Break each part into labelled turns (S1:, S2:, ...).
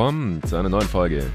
S1: willkommen zu einer neuen Folge.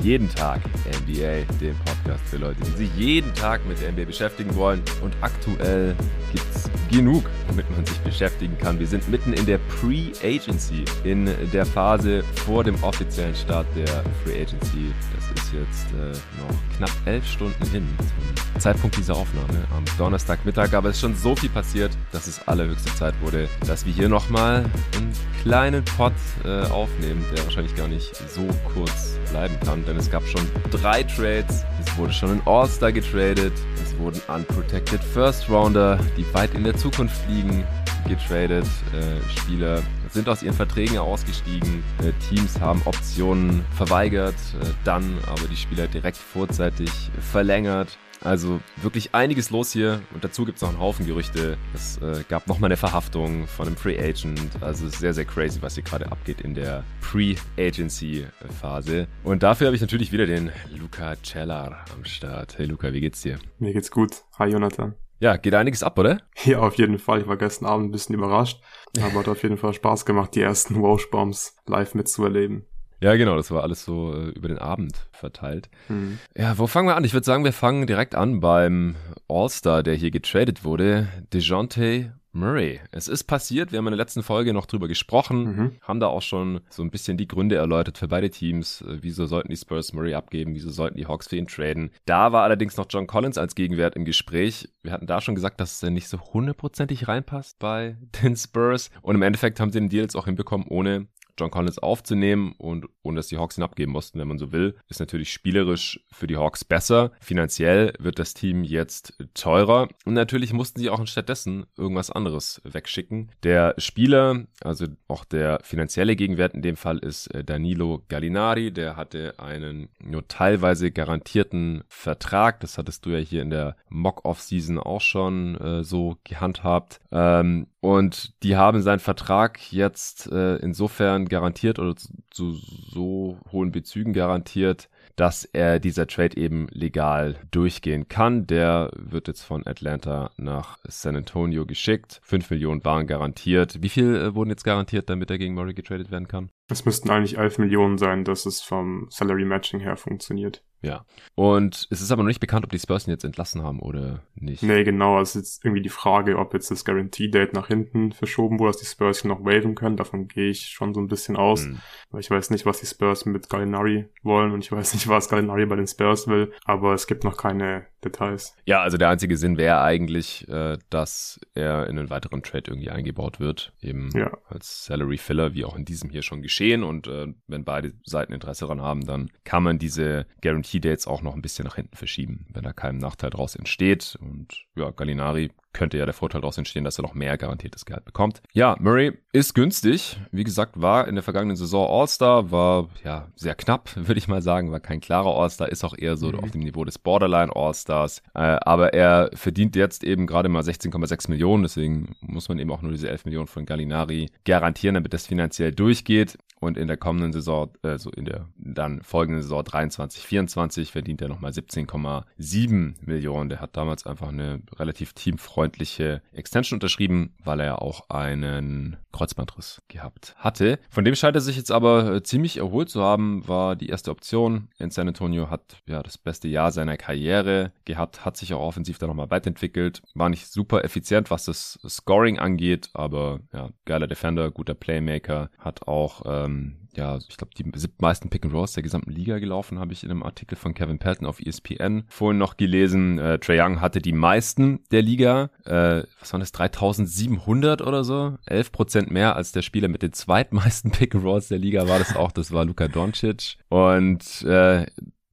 S1: Jeden Tag NBA, dem Podcast für Leute, die sich jeden Tag mit der NBA beschäftigen wollen. Und aktuell gibt es genug, womit man sich beschäftigen kann. Wir sind mitten in der Pre-Agency, in der Phase vor dem offiziellen Start der Free Agency. Das ist jetzt äh, noch knapp elf Stunden hin zum Zeitpunkt dieser Aufnahme am Donnerstagmittag. Aber es ist schon so viel passiert, dass es allerhöchste Zeit wurde, dass wir hier nochmal einen kleinen Pod äh, aufnehmen, der wahrscheinlich gar nicht so kurz bleiben kann, denn es gab schon drei Trades. Es wurde schon ein All-Star getradet. Es wurden Unprotected First Rounder, die weit in der Zukunft liegen, getradet. Äh, Spieler sind aus ihren Verträgen ausgestiegen. Äh, Teams haben Optionen verweigert, äh, dann aber die Spieler direkt vorzeitig verlängert. Also wirklich einiges los hier und dazu gibt es noch einen Haufen Gerüchte. Es äh, gab nochmal eine Verhaftung von einem Free Agent. Also sehr, sehr crazy, was hier gerade abgeht in der Pre-Agency-Phase. Und dafür habe ich natürlich wieder den Luca Cellar am Start. Hey Luca, wie geht's dir?
S2: Mir geht's gut. Hi Jonathan.
S1: Ja, geht einiges ab, oder?
S2: Ja, auf jeden Fall. Ich war gestern Abend ein bisschen überrascht, aber hat auf jeden Fall Spaß gemacht, die ersten Wausch-Bombs live mitzuerleben.
S1: Ja, genau, das war alles so äh, über den Abend verteilt. Mhm. Ja, wo fangen wir an? Ich würde sagen, wir fangen direkt an beim All-Star, der hier getradet wurde, DeJounte Murray. Es ist passiert, wir haben in der letzten Folge noch drüber gesprochen, mhm. haben da auch schon so ein bisschen die Gründe erläutert für beide Teams. Äh, wieso sollten die Spurs Murray abgeben? Wieso sollten die Hawks für ihn traden? Da war allerdings noch John Collins als Gegenwert im Gespräch. Wir hatten da schon gesagt, dass er nicht so hundertprozentig reinpasst bei den Spurs. Und im Endeffekt haben sie den Deal jetzt auch hinbekommen, ohne John Collins aufzunehmen und ohne dass die Hawks ihn abgeben mussten, wenn man so will, ist natürlich spielerisch für die Hawks besser. Finanziell wird das Team jetzt teurer und natürlich mussten sie auch stattdessen irgendwas anderes wegschicken. Der Spieler, also auch der finanzielle Gegenwert in dem Fall ist äh, Danilo Gallinari, der hatte einen nur teilweise garantierten Vertrag. Das hattest du ja hier in der Mock-Off-Season auch schon äh, so gehandhabt. Ähm, und die haben seinen Vertrag jetzt äh, insofern garantiert oder zu, so hohen Bezügen garantiert, dass er dieser Trade eben legal durchgehen kann. Der wird jetzt von Atlanta nach San Antonio geschickt. 5 Millionen waren garantiert. Wie viel äh, wurden jetzt garantiert, damit er gegen Murray getradet werden kann?
S2: Es müssten eigentlich 11 Millionen sein, dass es vom Salary Matching her funktioniert.
S1: Ja. Und es ist aber noch nicht bekannt, ob die Spurs ihn jetzt entlassen haben oder nicht.
S2: Nee, genau. Es ist jetzt irgendwie die Frage, ob jetzt das Guarantee-Date nach hinten verschoben wurde, dass die Spurs ihn noch waven können. Davon gehe ich schon so ein bisschen aus. Hm. Weil ich weiß nicht, was die Spurs mit Gallinari wollen und ich weiß nicht, was Gallinari bei den Spurs will. Aber es gibt noch keine Details.
S1: Ja, also der einzige Sinn wäre eigentlich, äh, dass er in einen weiteren Trade irgendwie eingebaut wird. Eben ja. als Salary Filler, wie auch in diesem hier schon geschehen. Und äh, wenn beide Seiten Interesse daran haben, dann kann man diese Guarantee Dates auch noch ein bisschen nach hinten verschieben, wenn da kein Nachteil draus entsteht. Und ja, Gallinari könnte ja der Vorteil daraus entstehen, dass er noch mehr garantiertes Gehalt bekommt. Ja, Murray ist günstig. Wie gesagt, war in der vergangenen Saison All-Star, war ja sehr knapp, würde ich mal sagen, war kein klarer All-Star, ist auch eher so mhm. auf dem Niveau des Borderline All-Stars. Äh, aber er verdient jetzt eben gerade mal 16,6 Millionen, deswegen muss man eben auch nur diese 11 Millionen von Gallinari garantieren, damit das finanziell durchgeht. Und in der kommenden Saison, also in der dann folgenden Saison 23, 24 verdient er nochmal 17,7 Millionen. Der hat damals einfach eine relativ teamfreundliche Extension unterschrieben, weil er auch einen Kreuzbandriss gehabt hatte. Von dem scheint er sich jetzt aber äh, ziemlich erholt zu haben, war die erste Option. In San Antonio hat ja das beste Jahr seiner Karriere gehabt, hat sich auch offensiv da nochmal weiterentwickelt, war nicht super effizient, was das Scoring angeht, aber ja, geiler Defender, guter Playmaker, hat auch ähm, ja, ich glaube, die meisten Pick and Rolls der gesamten Liga gelaufen, habe ich in einem Artikel von Kevin Pelton auf ESPN vorhin noch gelesen. Äh, Trae Young hatte die meisten der Liga. Äh, was waren das? 3700 oder so? 11 Prozent mehr als der Spieler mit den zweitmeisten Pick and Rolls der Liga war das auch. Das war Luka Doncic. Und äh,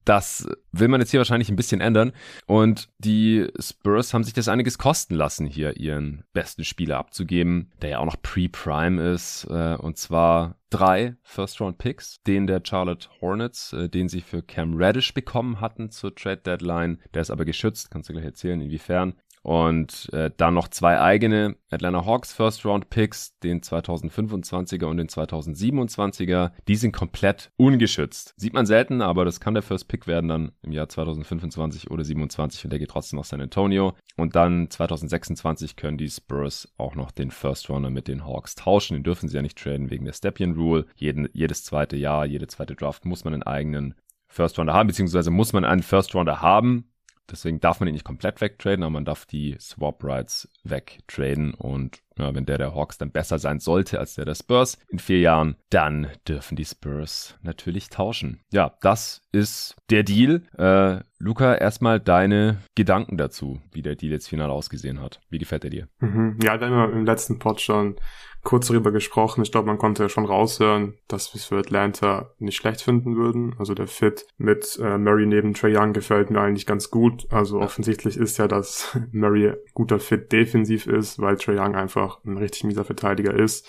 S1: das will man jetzt hier wahrscheinlich ein bisschen ändern. Und die Spurs haben sich das einiges kosten lassen, hier ihren besten Spieler abzugeben, der ja auch noch Pre-Prime ist. Äh, und zwar drei First-Round-Picks, den der Charlotte Hornets, äh, den sie für Cam Reddish bekommen hatten zur Trade-Deadline. Der ist aber geschützt, kannst du gleich erzählen, inwiefern. Und äh, dann noch zwei eigene Atlanta Hawks First Round Picks, den 2025er und den 2027er. Die sind komplett ungeschützt. Sieht man selten, aber das kann der First Pick werden dann im Jahr 2025 oder 27 und der geht trotzdem nach San Antonio. Und dann 2026 können die Spurs auch noch den First Runner mit den Hawks tauschen. Den dürfen sie ja nicht traden wegen der Stepien Rule. Jeden, jedes zweite Jahr, jede zweite Draft muss man einen eigenen First Rounder haben, beziehungsweise muss man einen First Rounder haben, Deswegen darf man ihn nicht komplett wegtraden, aber man darf die Swap Rights wegtraden. Und ja, wenn der der Hawks dann besser sein sollte als der der Spurs in vier Jahren, dann dürfen die Spurs natürlich tauschen. Ja, das ist der Deal. Äh, Luca, erstmal deine Gedanken dazu, wie der Deal jetzt final ausgesehen hat. Wie gefällt er dir?
S2: Mhm. Ja, wir haben ja im letzten Pod schon kurz darüber gesprochen. Ich glaube, man konnte ja schon raushören, dass wir es für Atlanta nicht schlecht finden würden. Also der Fit mit äh, Murray neben Trey Young gefällt mir eigentlich ganz gut. Also ja. offensichtlich ist ja, dass Murray guter Fit defensiv ist, weil Trey Young einfach ein richtig mieser Verteidiger ist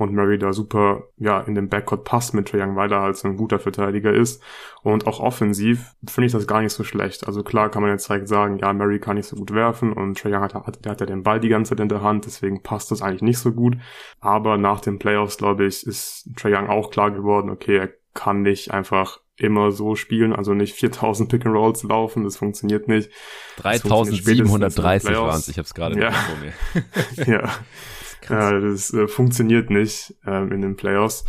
S2: und Murray da super ja in den Backcourt passt mit Trae Young, weil er halt so ein guter Verteidiger ist und auch offensiv finde ich das gar nicht so schlecht. Also klar kann man jetzt direkt sagen, ja Murray kann nicht so gut werfen und Trae Young hat, hat, der hat ja den Ball die ganze Zeit in der Hand, deswegen passt das eigentlich nicht so gut. Aber nach den Playoffs glaube ich ist Trae Young auch klar geworden, okay er kann nicht einfach immer so spielen, also nicht 4000 Pick and Rolls laufen, das funktioniert nicht.
S1: 3730 waren es, ich habe es gerade
S2: ja. vor mir. ja. Krass. Ja, das äh, funktioniert nicht ähm, in den Playoffs.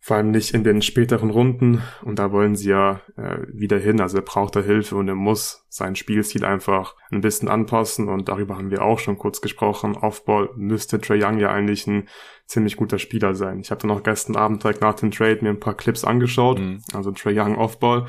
S2: Vor allem nicht in den späteren Runden. Und da wollen sie ja äh, wieder hin. Also er braucht da Hilfe und er muss sein Spielstil einfach ein bisschen anpassen. Und darüber haben wir auch schon kurz gesprochen. Offball müsste Trey Young ja eigentlich ein ziemlich guter Spieler sein. Ich habe dann auch gestern Abend direkt nach dem Trade mir ein paar Clips angeschaut. Mhm. Also Trey Young Offball.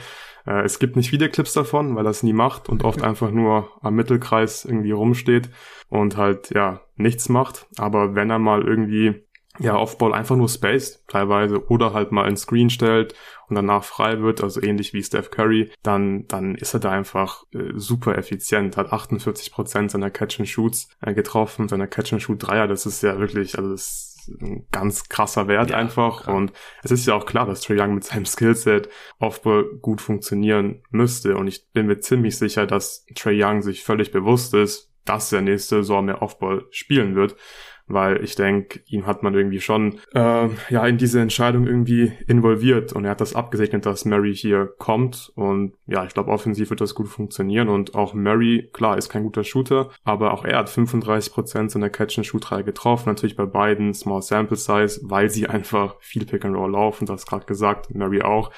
S2: Äh, es gibt nicht viele Clips davon, weil er es nie macht und oft einfach nur am Mittelkreis irgendwie rumsteht und halt, ja, nichts macht. Aber wenn er mal irgendwie ja, Offball einfach nur spaced teilweise oder halt mal ein Screen stellt und danach frei wird, also ähnlich wie Steph Curry, dann, dann ist er da einfach äh, super effizient, hat 48% seiner Catch-and-Shoots äh, getroffen, seiner Catch-and-Shoot-Dreier, das ist ja wirklich, also das ein ganz krasser Wert ja, einfach. Klar. Und es ist ja auch klar, dass Trey Young mit seinem Skillset Offball gut funktionieren müsste. Und ich bin mir ziemlich sicher, dass Trey Young sich völlig bewusst ist, dass er nächste Saison mehr Offball spielen wird weil ich denke, ihn hat man irgendwie schon äh, ja in diese Entscheidung irgendwie involviert und er hat das abgesegnet, dass Murray hier kommt und ja, ich glaube offensiv wird das gut funktionieren und auch Murray, klar, ist kein guter Shooter, aber auch er hat 35% seiner Catch-and-Shoot-Reihe getroffen, natürlich bei beiden Small Sample Size, weil sie einfach viel Pick and Roll laufen, das gerade gesagt, Murray auch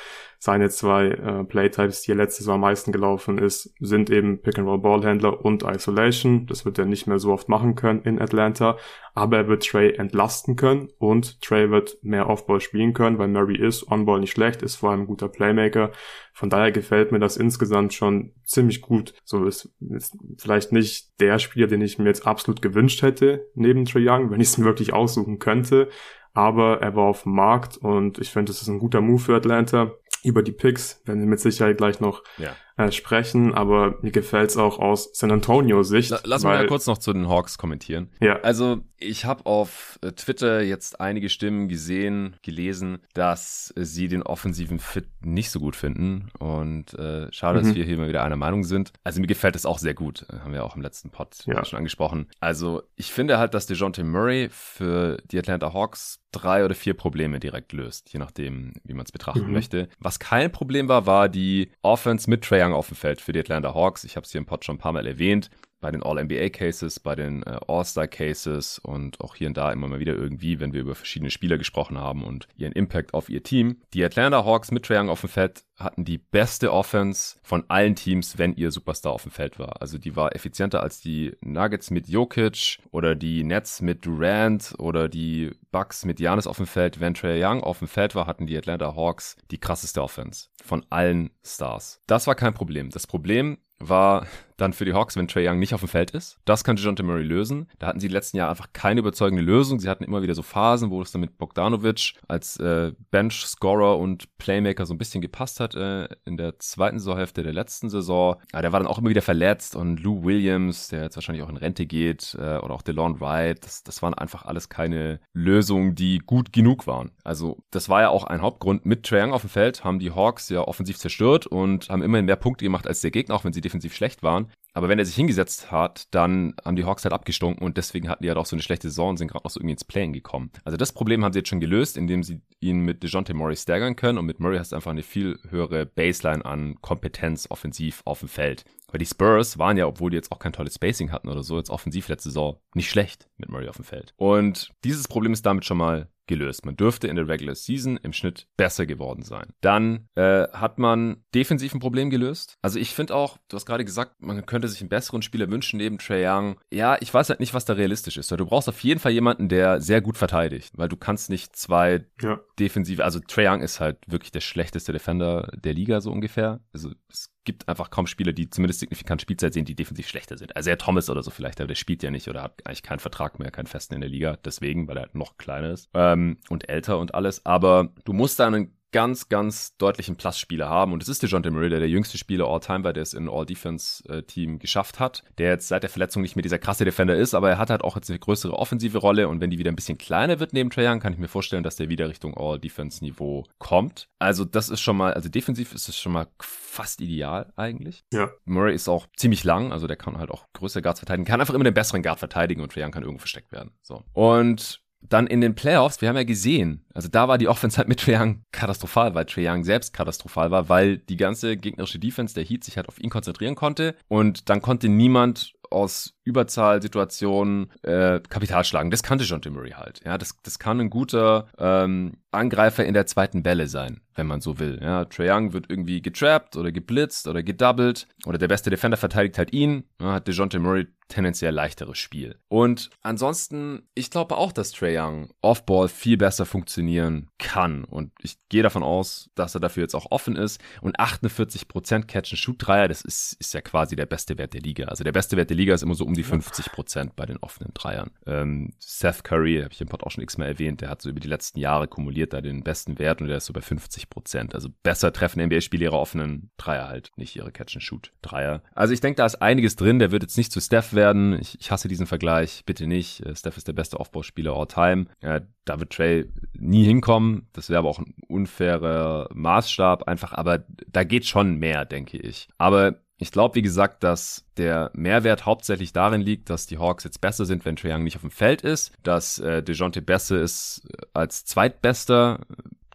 S2: seine zwei äh, Playtypes, die er letztes Jahr am meisten gelaufen ist, sind eben Pick-and-Roll-Ballhändler und Isolation. Das wird er nicht mehr so oft machen können in Atlanta. Aber er wird Trey entlasten können und Trey wird mehr Offball spielen können, weil Murray ist On-Ball nicht schlecht, ist vor allem ein guter Playmaker. Von daher gefällt mir das insgesamt schon ziemlich gut. So ist, ist vielleicht nicht der Spieler, den ich mir jetzt absolut gewünscht hätte neben Trey Young, wenn ich es mir wirklich aussuchen könnte aber er war auf dem Markt und ich finde, das ist ein guter Move für Atlanta über die Picks werden wir mit Sicherheit gleich noch ja äh, sprechen, aber mir gefällt's auch aus San Antonio Sicht.
S1: Lass weil, mal kurz noch zu den Hawks kommentieren. Ja. Also ich habe auf äh, Twitter jetzt einige Stimmen gesehen, gelesen, dass sie den offensiven Fit nicht so gut finden und äh, schade, mhm. dass wir hier mal wieder einer Meinung sind. Also mir gefällt es auch sehr gut, äh, haben wir auch im letzten Pod ja. schon angesprochen. Also ich finde halt, dass DeJounte Murray für die Atlanta Hawks drei oder vier Probleme direkt löst, je nachdem, wie man es betrachten mhm. möchte. Was kein Problem war, war die Offense mit Trae Young auf dem Feld für die Atlanta Hawks. Ich habe es hier im Pod schon ein paar Mal erwähnt bei den All-NBA-Cases, bei den äh, All-Star-Cases und auch hier und da immer mal wieder irgendwie, wenn wir über verschiedene Spieler gesprochen haben und ihren Impact auf ihr Team. Die Atlanta Hawks mit Trae Young auf dem Feld hatten die beste Offense von allen Teams, wenn ihr Superstar auf dem Feld war. Also die war effizienter als die Nuggets mit Jokic oder die Nets mit Durant oder die Bucks mit Janis auf dem Feld. Wenn Trae Young auf dem Feld war, hatten die Atlanta Hawks die krasseste Offense von allen Stars. Das war kein Problem. Das Problem war dann für die Hawks, wenn Trey Young nicht auf dem Feld ist. Das kann DeJounte Murray lösen. Da hatten sie die letzten Jahre einfach keine überzeugende Lösung. Sie hatten immer wieder so Phasen, wo es dann mit Bogdanovic als äh, Bench-Scorer und Playmaker so ein bisschen gepasst hat äh, in der zweiten Saisonhälfte der letzten Saison. Aber der war dann auch immer wieder verletzt und Lou Williams, der jetzt wahrscheinlich auch in Rente geht, äh, oder auch DeLon Wright, das, das waren einfach alles keine Lösungen, die gut genug waren. Also das war ja auch ein Hauptgrund. Mit Trey Young auf dem Feld haben die Hawks ja offensiv zerstört und haben immerhin mehr Punkte gemacht als der Gegner, auch wenn sie defensiv schlecht waren. Aber wenn er sich hingesetzt hat, dann haben die Hawks halt abgestunken und deswegen hatten die halt auch so eine schlechte Saison und sind gerade noch so irgendwie ins Playing gekommen. Also das Problem haben sie jetzt schon gelöst, indem sie ihn mit DeJounte Murray staggern können und mit Murray hast du einfach eine viel höhere Baseline an Kompetenz offensiv auf dem Feld. Weil die Spurs waren ja, obwohl die jetzt auch kein tolles Spacing hatten oder so, jetzt offensiv letzte Saison nicht schlecht mit Murray auf dem Feld. Und dieses Problem ist damit schon mal gelöst. Man dürfte in der Regular Season im Schnitt besser geworden sein. Dann äh, hat man defensiv ein Problem gelöst. Also ich finde auch, du hast gerade gesagt, man könnte sich einen besseren Spieler wünschen neben Trey Young. Ja, ich weiß halt nicht, was da realistisch ist. Du brauchst auf jeden Fall jemanden, der sehr gut verteidigt, weil du kannst nicht zwei ja. defensive, also Trey Young ist halt wirklich der schlechteste Defender der Liga so ungefähr. Also es gibt einfach kaum Spieler, die zumindest signifikant Spielzeit sehen, die defensiv schlechter sind. Also ja, Thomas oder so vielleicht, aber der spielt ja nicht oder hat eigentlich keinen Vertrag mehr, keinen festen in der Liga, deswegen, weil er noch kleiner ist ähm, und älter und alles. Aber du musst da einen ganz, ganz deutlichen Plus-Spieler haben. Und es ist der John Murray, der der jüngste Spieler All-Time war, der es in All-Defense-Team geschafft hat. Der jetzt seit der Verletzung nicht mehr dieser krasse Defender ist, aber er hat halt auch jetzt eine größere offensive Rolle. Und wenn die wieder ein bisschen kleiner wird neben Trae Young, kann ich mir vorstellen, dass der wieder Richtung All-Defense-Niveau kommt. Also das ist schon mal, also defensiv ist es schon mal fast ideal eigentlich.
S2: Ja.
S1: Murray ist auch ziemlich lang, also der kann halt auch größere Guards verteidigen, kann einfach immer den besseren Guard verteidigen und Trae Young kann irgendwo versteckt werden. So. Und dann in den Playoffs, wir haben ja gesehen, also da war die Offense halt mit Trae Young katastrophal, weil Trae Young selbst katastrophal war, weil die ganze gegnerische Defense der Heat sich halt auf ihn konzentrieren konnte und dann konnte niemand aus Überzahlsituationen äh, Kapital schlagen. Das kannte John Murray halt. Ja, das, das kann ein guter ähm, Angreifer in der zweiten Welle sein, wenn man so will. Ja, Trae Young wird irgendwie getrappt oder geblitzt oder gedoubled oder der beste Defender verteidigt halt ihn. Ja, hat DeJounte Murray tendenziell leichteres Spiel. Und ansonsten, ich glaube auch, dass Trae Young Offball viel besser funktionieren kann. Und ich gehe davon aus, dass er dafür jetzt auch offen ist. Und 48% Catch-and-Shoot-Dreier, das ist, ist ja quasi der beste Wert der Liga. Also der beste Wert der Liga ist immer so um die 50 Prozent bei den offenen Dreiern. Ähm, Seth Curry, habe ich im Pod auch schon x-mal erwähnt, der hat so über die letzten Jahre kumuliert da den besten Wert und der ist so bei 50 Prozent. Also besser treffen NBA-Spieler ihre offenen Dreier halt, nicht ihre Catch-and-Shoot-Dreier. Also ich denke, da ist einiges drin. Der wird jetzt nicht zu Steph werden. Ich, ich hasse diesen Vergleich. Bitte nicht. Äh, Steph ist der beste Aufbauspieler all time. Ja, da wird Trey nie hinkommen. Das wäre aber auch ein unfairer Maßstab einfach. Aber da geht schon mehr, denke ich. Aber ich glaube, wie gesagt, dass der Mehrwert hauptsächlich darin liegt, dass die Hawks jetzt besser sind, wenn Trae Young nicht auf dem Feld ist, dass äh, DeJounte Besse ist als zweitbester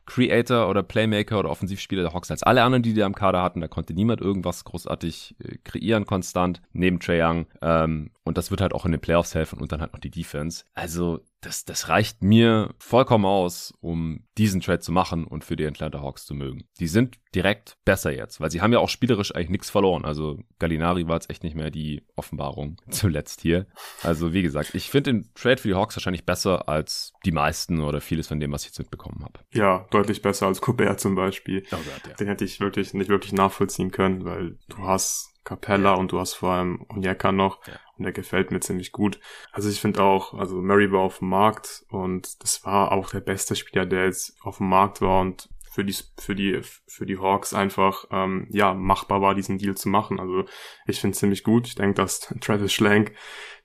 S1: Creator oder Playmaker oder Offensivspieler der Hawks als alle anderen, die die am Kader hatten. Da konnte niemand irgendwas großartig äh, kreieren konstant, neben Trae Young. Ähm, und das wird halt auch in den Playoffs helfen und dann halt noch die Defense. Also das, das reicht mir vollkommen aus, um diesen Trade zu machen und für die Atlanta Hawks zu mögen. Die sind direkt besser jetzt, weil sie haben ja auch spielerisch eigentlich nichts verloren. Also Gallinari war jetzt echt nicht mehr die Offenbarung zuletzt hier. Also wie gesagt, ich finde den Trade für die Hawks wahrscheinlich besser als die meisten oder vieles von dem, was ich jetzt mitbekommen habe.
S2: Ja, deutlich besser als Colbert zum Beispiel. Oh Gott, ja. Den hätte ich wirklich nicht wirklich nachvollziehen können, weil du hast Capella ja. und du hast vor allem Onyeka noch. Ja. Und der gefällt mir ziemlich gut. Also ich finde auch, also Murray war auf dem Markt und das war auch der beste Spieler, der jetzt auf dem Markt war und für die für die für die Hawks einfach ähm, ja machbar war diesen Deal zu machen. Also ich finde ziemlich gut. Ich denke, dass Travis Schlenk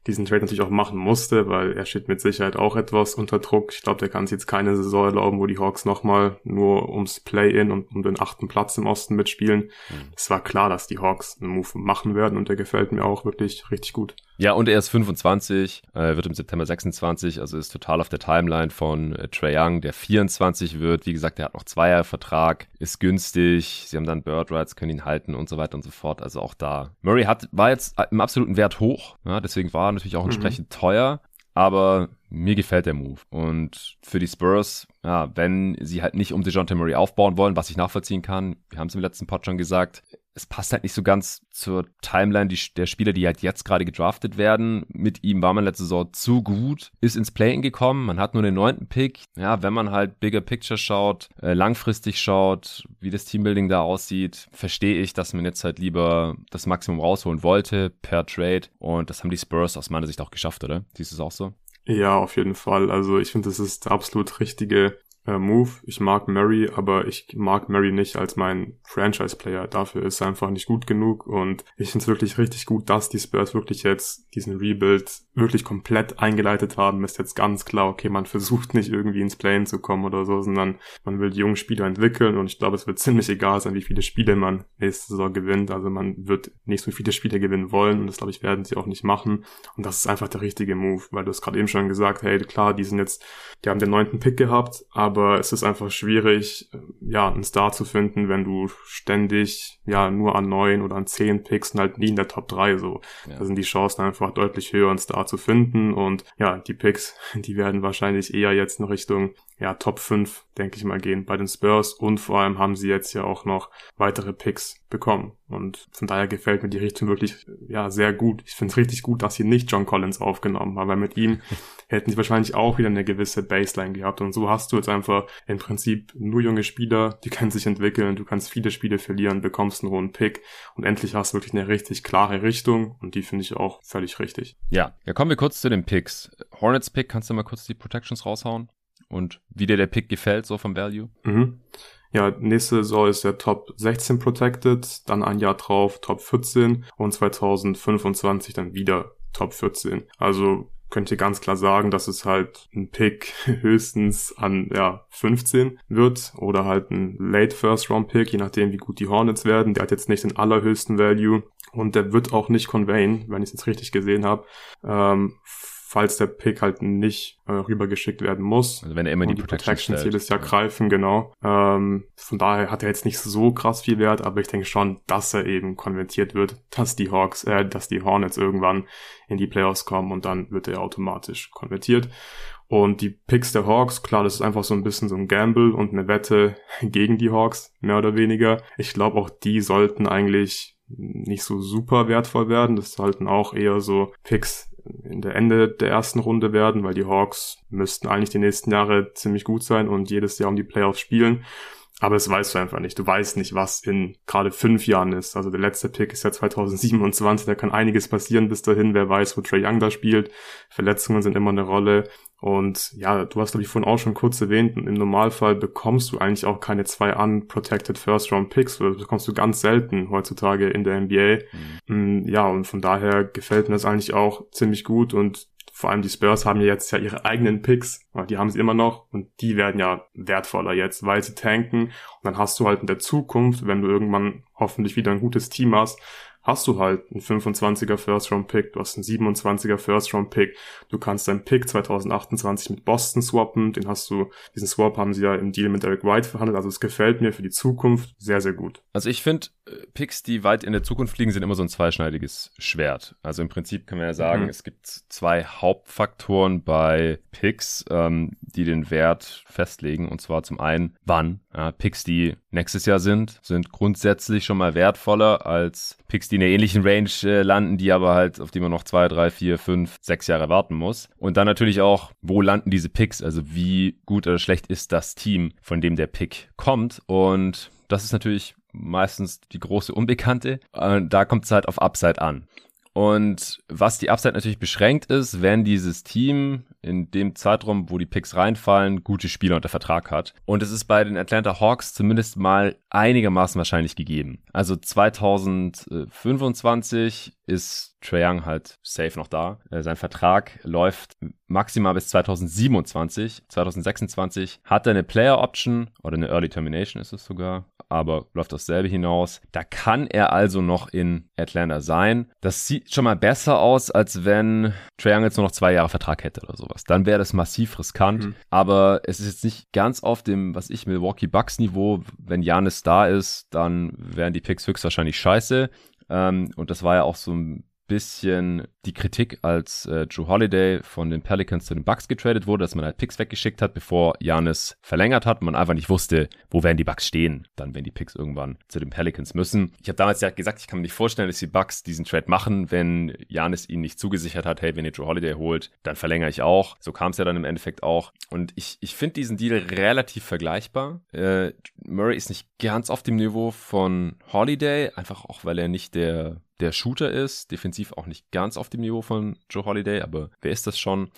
S2: diesen Trade natürlich auch machen musste, weil er steht mit Sicherheit auch etwas unter Druck. Ich glaube, der kann sich jetzt keine Saison erlauben, wo die Hawks nochmal nur ums Play-In und um den achten Platz im Osten mitspielen. Mhm. Es war klar, dass die Hawks einen Move machen werden und der gefällt mir auch wirklich richtig gut.
S1: Ja, und er ist 25, äh, wird im September 26, also ist total auf der Timeline von äh, Trae Young, der 24 wird. Wie gesagt, der hat noch zwei Jahre Vertrag, ist günstig, sie haben dann Bird Rights, können ihn halten und so weiter und so fort. Also auch da. Murray hat, war jetzt im absoluten Wert hoch, ja, deswegen war er natürlich auch mhm. entsprechend mhm. teuer, aber mir gefällt der Move. Und für die Spurs, ja, wenn sie halt nicht um DeJounte Murray aufbauen wollen, was ich nachvollziehen kann, wir haben es im letzten Pod schon gesagt, es passt halt nicht so ganz zur Timeline die, der Spieler, die halt jetzt gerade gedraftet werden. Mit ihm war man letzte Saison zu gut, ist ins Play-In gekommen, man hat nur den neunten Pick. Ja, wenn man halt Bigger Picture schaut, äh, langfristig schaut, wie das Teambuilding da aussieht, verstehe ich, dass man jetzt halt lieber das Maximum rausholen wollte per Trade. Und das haben die Spurs aus meiner Sicht auch geschafft, oder? Siehst du es auch so?
S2: Ja, auf jeden Fall. Also ich finde, das ist der absolut richtige äh, Move. Ich mag Murray, aber ich mag Murray nicht als mein Franchise-Player. Dafür ist er einfach nicht gut genug und ich finde es wirklich richtig gut, dass die Spurs wirklich jetzt diesen Rebuild wirklich komplett eingeleitet haben. Ist jetzt ganz klar, okay, man versucht nicht irgendwie ins Plane zu kommen oder so, sondern man will die jungen Spieler entwickeln und ich glaube, es wird ziemlich egal sein, wie viele Spiele man nächste Saison gewinnt. Also man wird nicht so viele Spiele gewinnen wollen und das glaube ich werden sie auch nicht machen. Und das ist einfach der richtige Move, weil du hast gerade eben schon gesagt, hey, klar, die sind jetzt, die haben den neunten Pick gehabt, aber es ist einfach schwierig, ja, einen Star zu finden, wenn du ständig, ja, nur an neun oder an zehn Picks und halt nie in der Top 3 so. Ja. Da sind die Chancen einfach deutlich höher, einen Star zu finden und ja, die Picks, die werden wahrscheinlich eher jetzt in Richtung ja, Top 5, denke ich mal, gehen bei den Spurs und vor allem haben sie jetzt ja auch noch weitere Picks bekommen. Und von daher gefällt mir die Richtung wirklich, ja, sehr gut. Ich finde es richtig gut, dass sie nicht John Collins aufgenommen haben, weil mit ihm hätten sie wahrscheinlich auch wieder eine gewisse Baseline gehabt. Und so hast du jetzt einfach im Prinzip nur junge Spieler, die können sich entwickeln, du kannst viele Spiele verlieren, bekommst einen hohen Pick und endlich hast du wirklich eine richtig klare Richtung und die finde ich auch völlig richtig.
S1: Ja, ja, kommen wir kurz zu den Picks. Hornets Pick, kannst du mal kurz die Protections raushauen? Und wie dir der Pick gefällt, so vom Value?
S2: Mhm. Ja, nächste Saison ist der Top 16 protected, dann ein Jahr drauf Top 14 und 2025 dann wieder Top 14. Also könnt ihr ganz klar sagen, dass es halt ein Pick höchstens an ja 15 wird oder halt ein Late First Round Pick, je nachdem wie gut die Hornets werden. Der hat jetzt nicht den allerhöchsten Value und der wird auch nicht conveyen, wenn ich es jetzt richtig gesehen habe. Ähm, falls der Pick halt nicht äh, rübergeschickt werden muss.
S1: Also wenn er immer die,
S2: die
S1: Protections,
S2: jedes Jahr ja. greifen, genau. Ähm, von daher hat er jetzt nicht so krass viel Wert, aber ich denke schon, dass er eben konvertiert wird, dass die Hawks, äh, dass die Hornets irgendwann in die Playoffs kommen und dann wird er automatisch konvertiert. Und die Picks der Hawks, klar, das ist einfach so ein bisschen so ein Gamble und eine Wette gegen die Hawks, mehr oder weniger. Ich glaube, auch die sollten eigentlich nicht so super wertvoll werden. Das sollten auch eher so Picks in der Ende der ersten Runde werden, weil die Hawks müssten eigentlich die nächsten Jahre ziemlich gut sein und jedes Jahr um die Playoffs spielen. Aber das weißt du einfach nicht. Du weißt nicht, was in gerade fünf Jahren ist. Also der letzte Pick ist ja 2027, da kann einiges passieren bis dahin. Wer weiß, wo Trey Young da spielt. Verletzungen sind immer eine Rolle. Und ja, du hast, glaube ich, vorhin auch schon kurz erwähnt, im Normalfall bekommst du eigentlich auch keine zwei unprotected First-Round-Picks. Das bekommst du ganz selten heutzutage in der NBA. Mhm. Mm, ja, und von daher gefällt mir das eigentlich auch ziemlich gut. Und vor allem die Spurs haben ja jetzt ja ihre eigenen Picks, die haben sie immer noch und die werden ja wertvoller jetzt, weil sie tanken und dann hast du halt in der Zukunft, wenn du irgendwann hoffentlich wieder ein gutes Team hast, hast du halt einen 25er First Round Pick, du hast einen 27er First Round Pick, du kannst deinen Pick 2028 mit Boston swappen, den hast du, diesen Swap haben sie ja im Deal mit Derek White verhandelt, also es gefällt mir für die Zukunft sehr, sehr gut.
S1: Also ich finde, äh, Picks, die weit in der Zukunft liegen, sind immer so ein zweischneidiges Schwert. Also im Prinzip kann man ja sagen, mhm. es gibt zwei Hauptfaktoren bei Picks, ähm, die den Wert festlegen, und zwar zum einen, wann. Ja, Picks, die nächstes Jahr sind, sind grundsätzlich schon mal wertvoller als Picks, die in der ähnlichen Range äh, landen, die aber halt, auf die man noch zwei, drei, vier, fünf, sechs Jahre warten muss. Und dann natürlich auch, wo landen diese Picks? Also wie gut oder schlecht ist das Team, von dem der Pick kommt? Und das ist natürlich meistens die große Unbekannte. Äh, da kommt es halt auf Upside an. Und was die Upside natürlich beschränkt ist, wenn dieses Team in dem Zeitraum, wo die Picks reinfallen, gute Spieler unter Vertrag hat. Und es ist bei den Atlanta Hawks zumindest mal einigermaßen wahrscheinlich gegeben. Also 2025 ist Trae Young halt safe noch da. Äh, sein Vertrag läuft maximal bis 2027. 2026 hat er eine Player Option oder eine Early Termination ist es sogar, aber läuft dasselbe hinaus. Da kann er also noch in Atlanta sein. Das sieht schon mal besser aus, als wenn Trae Young jetzt nur noch zwei Jahre Vertrag hätte oder sowas. Dann wäre das massiv riskant. Mhm. Aber es ist jetzt nicht ganz auf dem, was ich, Milwaukee Bucks Niveau. Wenn Janis da ist, dann wären die Picks höchstwahrscheinlich scheiße. Ähm, und das war ja auch so ein bisschen die Kritik, als äh, Drew Holiday von den Pelicans zu den Bucks getradet wurde, dass man halt Picks weggeschickt hat, bevor Janis verlängert hat man einfach nicht wusste, wo werden die Bucks stehen, dann wenn die Picks irgendwann zu den Pelicans müssen. Ich habe damals ja gesagt, ich kann mir nicht vorstellen, dass die Bucks diesen Trade machen, wenn Janis ihnen nicht zugesichert hat, hey, wenn ihr Drew Holiday holt, dann verlängere ich auch. So kam es ja dann im Endeffekt auch. Und ich, ich finde diesen Deal relativ vergleichbar. Äh, Murray ist nicht ganz auf dem Niveau von Holiday, einfach auch, weil er nicht der der Shooter ist, defensiv auch nicht ganz auf dem Niveau von Joe Holiday, aber wer ist das schon?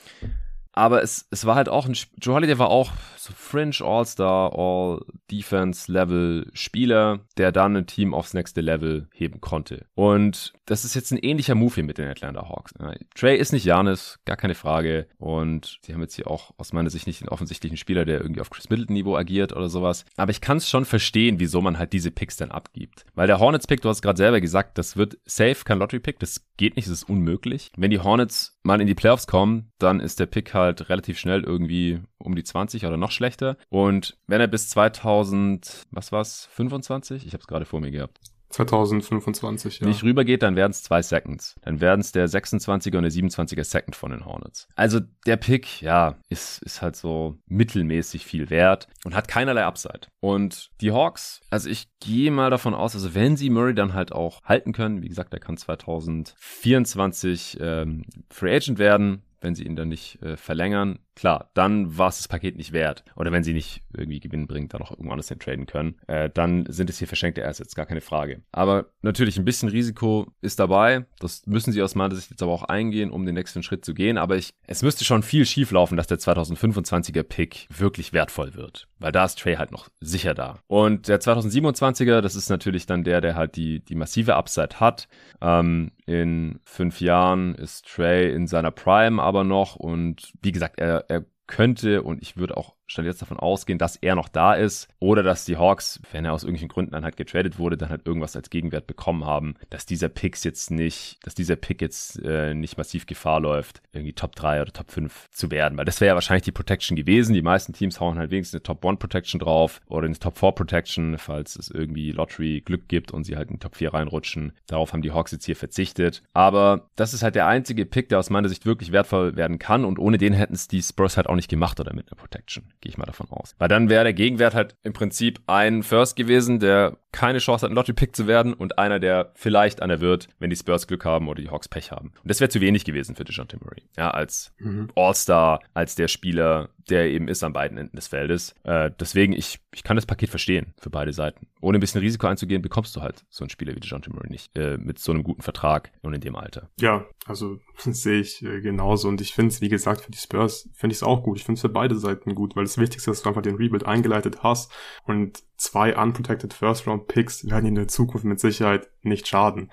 S1: Aber es, es war halt auch ein, Joe Holiday war auch so Fringe All-Star, All-Defense-Level Spieler, der dann ein Team aufs nächste Level heben konnte. Und das ist jetzt ein ähnlicher Move hier mit den Atlanta Hawks. Trey ist nicht Janis, gar keine Frage. Und sie haben jetzt hier auch aus meiner Sicht nicht den offensichtlichen Spieler, der irgendwie auf Chris Middleton-Niveau agiert oder sowas. Aber ich kann es schon verstehen, wieso man halt diese Picks dann abgibt. Weil der Hornets-Pick, du hast gerade selber gesagt, das wird safe kein Lottery-Pick, das geht nicht, das ist unmöglich. Wenn die Hornets mal in die Playoffs kommen, dann ist der Pick halt relativ schnell irgendwie um die 20 oder noch schlechter. Und wenn er bis 2000, was war's, 25? Ich habe es gerade vor mir gehabt.
S2: 2025,
S1: ja. Nicht rübergeht, dann werden es zwei Seconds. Dann werden es der 26er und der 27er Second von den Hornets. Also der Pick, ja, ist, ist halt so mittelmäßig viel wert und hat keinerlei Upside. Und die Hawks, also ich gehe mal davon aus, also wenn sie Murray dann halt auch halten können, wie gesagt, er kann 2024 ähm, Free Agent werden, wenn sie ihn dann nicht äh, verlängern, klar, dann war es das Paket nicht wert. Oder wenn sie nicht irgendwie Gewinn bringt, dann auch irgendwo anders hin traden können, äh, dann sind es hier verschenkte Assets, gar keine Frage. Aber natürlich ein bisschen Risiko ist dabei. Das müssen sie aus meiner Sicht jetzt aber auch eingehen, um den nächsten Schritt zu gehen. Aber ich, es müsste schon viel schief laufen, dass der 2025er Pick wirklich wertvoll wird. Weil da ist Trey halt noch sicher da. Und der 2027er, das ist natürlich dann der, der halt die, die massive Upside hat. Ähm, in fünf Jahren ist Trey in seiner Prime aber noch und wie gesagt, er, er könnte und ich würde auch stand jetzt davon ausgehen, dass er noch da ist oder dass die Hawks, wenn er aus irgendwelchen Gründen dann halt getradet wurde, dann halt irgendwas als Gegenwert bekommen haben, dass dieser Pick jetzt nicht, dass dieser Pick jetzt äh, nicht massiv Gefahr läuft, irgendwie Top 3 oder Top 5 zu werden, weil das wäre ja wahrscheinlich die Protection gewesen. Die meisten Teams hauen halt wenigstens eine Top 1 Protection drauf oder eine Top 4 Protection, falls es irgendwie Lottery Glück gibt und sie halt in Top 4 reinrutschen. Darauf haben die Hawks jetzt hier verzichtet. Aber das ist halt der einzige Pick, der aus meiner Sicht wirklich wertvoll werden kann und ohne den hätten es die Spurs halt auch nicht gemacht oder mit einer Protection. Gehe ich mal davon aus. Weil dann wäre der Gegenwert halt im Prinzip ein First gewesen, der keine Chance hat, ein Lottery-Pick zu werden und einer, der vielleicht einer wird, wenn die Spurs Glück haben oder die Hawks Pech haben. Und das wäre zu wenig gewesen für DeJounte Murray. Ja, als mhm. All-Star, als der Spieler, der eben ist an beiden Enden des Feldes. Äh, deswegen, ich, ich kann das Paket verstehen für beide Seiten. Ohne ein bisschen Risiko einzugehen, bekommst du halt so einen Spieler wie DeJounte Murray nicht äh, mit so einem guten Vertrag und in dem Alter.
S2: Ja, also sehe ich äh, genauso und ich finde es, wie gesagt, für die Spurs finde ich es auch gut. Ich finde es für beide Seiten gut, weil das Wichtigste ist, dass du einfach den Rebuild eingeleitet hast und zwei unprotected First-Round-Picks werden in der Zukunft mit Sicherheit nicht schaden.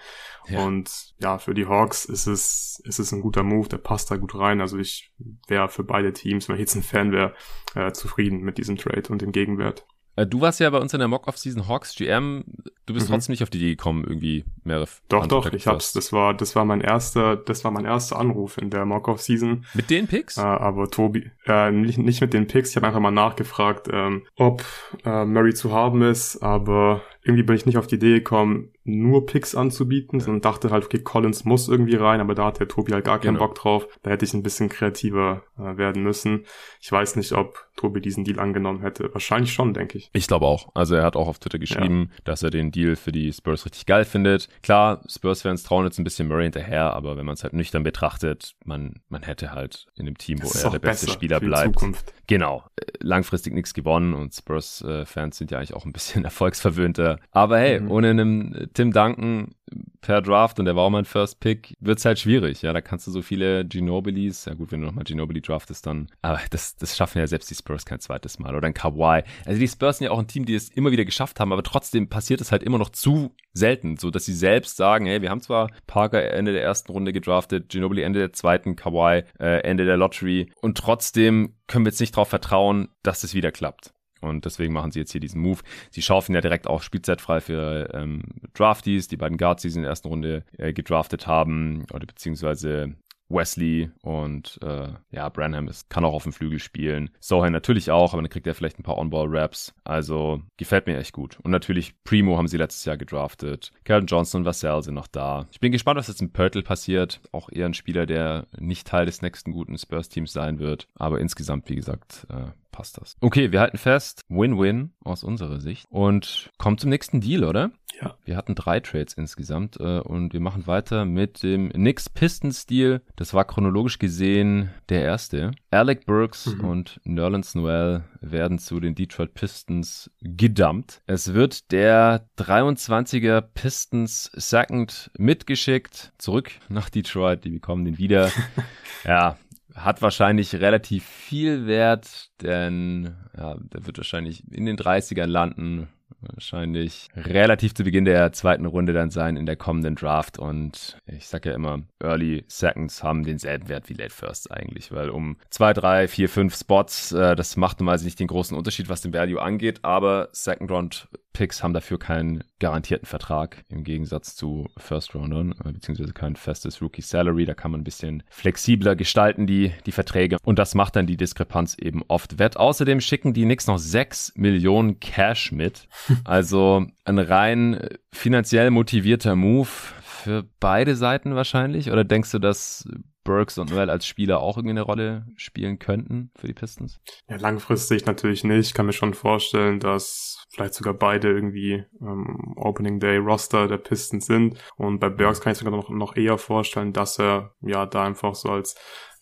S2: Ja. Und ja, für die Hawks ist es, ist es ein guter Move, der passt da gut rein. Also ich wäre für beide Teams, wenn ich jetzt ein Fan wäre, äh, zufrieden mit diesem Trade und dem Gegenwert.
S1: Äh, du warst ja bei uns in der Mock-Off-Season Hawks GM. Du bist mhm. trotzdem nicht auf die Idee gekommen, irgendwie mehrere.
S2: Doch, doch, ich hab's. Das war, das war mein erster, das war mein erster Anruf in der Mock-Off-Season.
S1: Mit den Picks?
S2: Äh, aber Tobi, äh, nicht, nicht mit den Picks. Ich habe einfach mal nachgefragt, ähm, ob äh, Murray zu haben ist, aber irgendwie bin ich nicht auf die Idee gekommen, nur Picks anzubieten, sondern dachte halt, okay, Collins muss irgendwie rein, aber da hat der Tobi halt gar keinen genau. Bock drauf. Da hätte ich ein bisschen kreativer äh, werden müssen. Ich weiß nicht, ob Tobi diesen Deal angenommen hätte. Wahrscheinlich schon, denke ich.
S1: Ich glaube auch. Also er hat auch auf Twitter geschrieben, ja. dass er den Deal für die Spurs richtig geil findet. Klar, Spurs-Fans trauen jetzt ein bisschen Murray hinterher, aber wenn man es halt nüchtern betrachtet, man, man hätte halt in dem Team, wo er der beste Spieler bleibt. Zukunft. Genau. Langfristig nichts gewonnen und Spurs-Fans sind ja eigentlich auch ein bisschen erfolgsverwöhnter. Aber hey, mhm. ohne einen Tim Duncan per Draft und der war auch mein First Pick, wird's halt schwierig. Ja, da kannst du so viele Ginobilis, ja gut, wenn du nochmal Ginobili draftest, dann, aber das, das schaffen ja selbst die Spurs kein zweites Mal oder ein Kawhi. Also die Spurs sind ja auch ein Team, die es immer wieder geschafft haben, aber trotzdem passiert es halt immer noch zu selten, so dass sie selbst sagen, hey, wir haben zwar Parker Ende der ersten Runde gedraftet, Ginobili Ende der zweiten, Kawhi äh, Ende der Lottery und trotzdem können wir jetzt nicht darauf vertrauen, dass es wieder klappt. Und deswegen machen sie jetzt hier diesen Move. Sie schaufeln ja direkt auch Spielzeit frei für ähm, Draftees, die beiden Guards, die sie in der ersten Runde äh, gedraftet haben, oder beziehungsweise Wesley und äh, ja, Branham ist, kann auch auf dem Flügel spielen. Sohan natürlich auch, aber dann kriegt er vielleicht ein paar On-Ball-Raps. Also gefällt mir echt gut. Und natürlich Primo haben sie letztes Jahr gedraftet. Calvin Johnson und Vassell sind noch da. Ich bin gespannt, was jetzt in Pörtl passiert. Auch eher ein Spieler, der nicht Teil des nächsten guten Spurs-Teams sein wird. Aber insgesamt, wie gesagt, äh, passt das. Okay, wir halten fest, Win-Win aus unserer Sicht und kommen zum nächsten Deal, oder?
S2: Ja.
S1: Wir hatten drei Trades insgesamt äh, und wir machen weiter mit dem Knicks Pistons Deal. Das war chronologisch gesehen der erste. Alec Burks mhm. und Nerlens Noel werden zu den Detroit Pistons gedumpt. Es wird der 23er Pistons Second mitgeschickt zurück nach Detroit. Die bekommen den wieder. ja, hat wahrscheinlich relativ viel Wert, denn ja, der wird wahrscheinlich in den 30ern landen wahrscheinlich relativ zu Beginn der zweiten Runde dann sein in der kommenden Draft. Und ich sage ja immer, Early Seconds haben denselben Wert wie Late First eigentlich, weil um zwei, drei, vier, fünf Spots, äh, das macht normalerweise nicht den großen Unterschied, was den Value angeht, aber Second Round Picks haben dafür keinen garantierten Vertrag im Gegensatz zu First Roundern, äh, beziehungsweise kein festes Rookie Salary. Da kann man ein bisschen flexibler gestalten, die, die Verträge. Und das macht dann die Diskrepanz eben oft wett. Außerdem schicken die Knicks noch 6 Millionen Cash mit. Also ein rein finanziell motivierter Move für beide Seiten wahrscheinlich. Oder denkst du, dass Burks und Noel als Spieler auch irgendwie eine Rolle spielen könnten für die Pistons?
S2: Ja, langfristig natürlich nicht. Ich kann mir schon vorstellen, dass vielleicht sogar beide irgendwie ähm, Opening Day Roster der Pistons sind. Und bei Burks kann ich sogar noch, noch eher vorstellen, dass er ja da einfach so als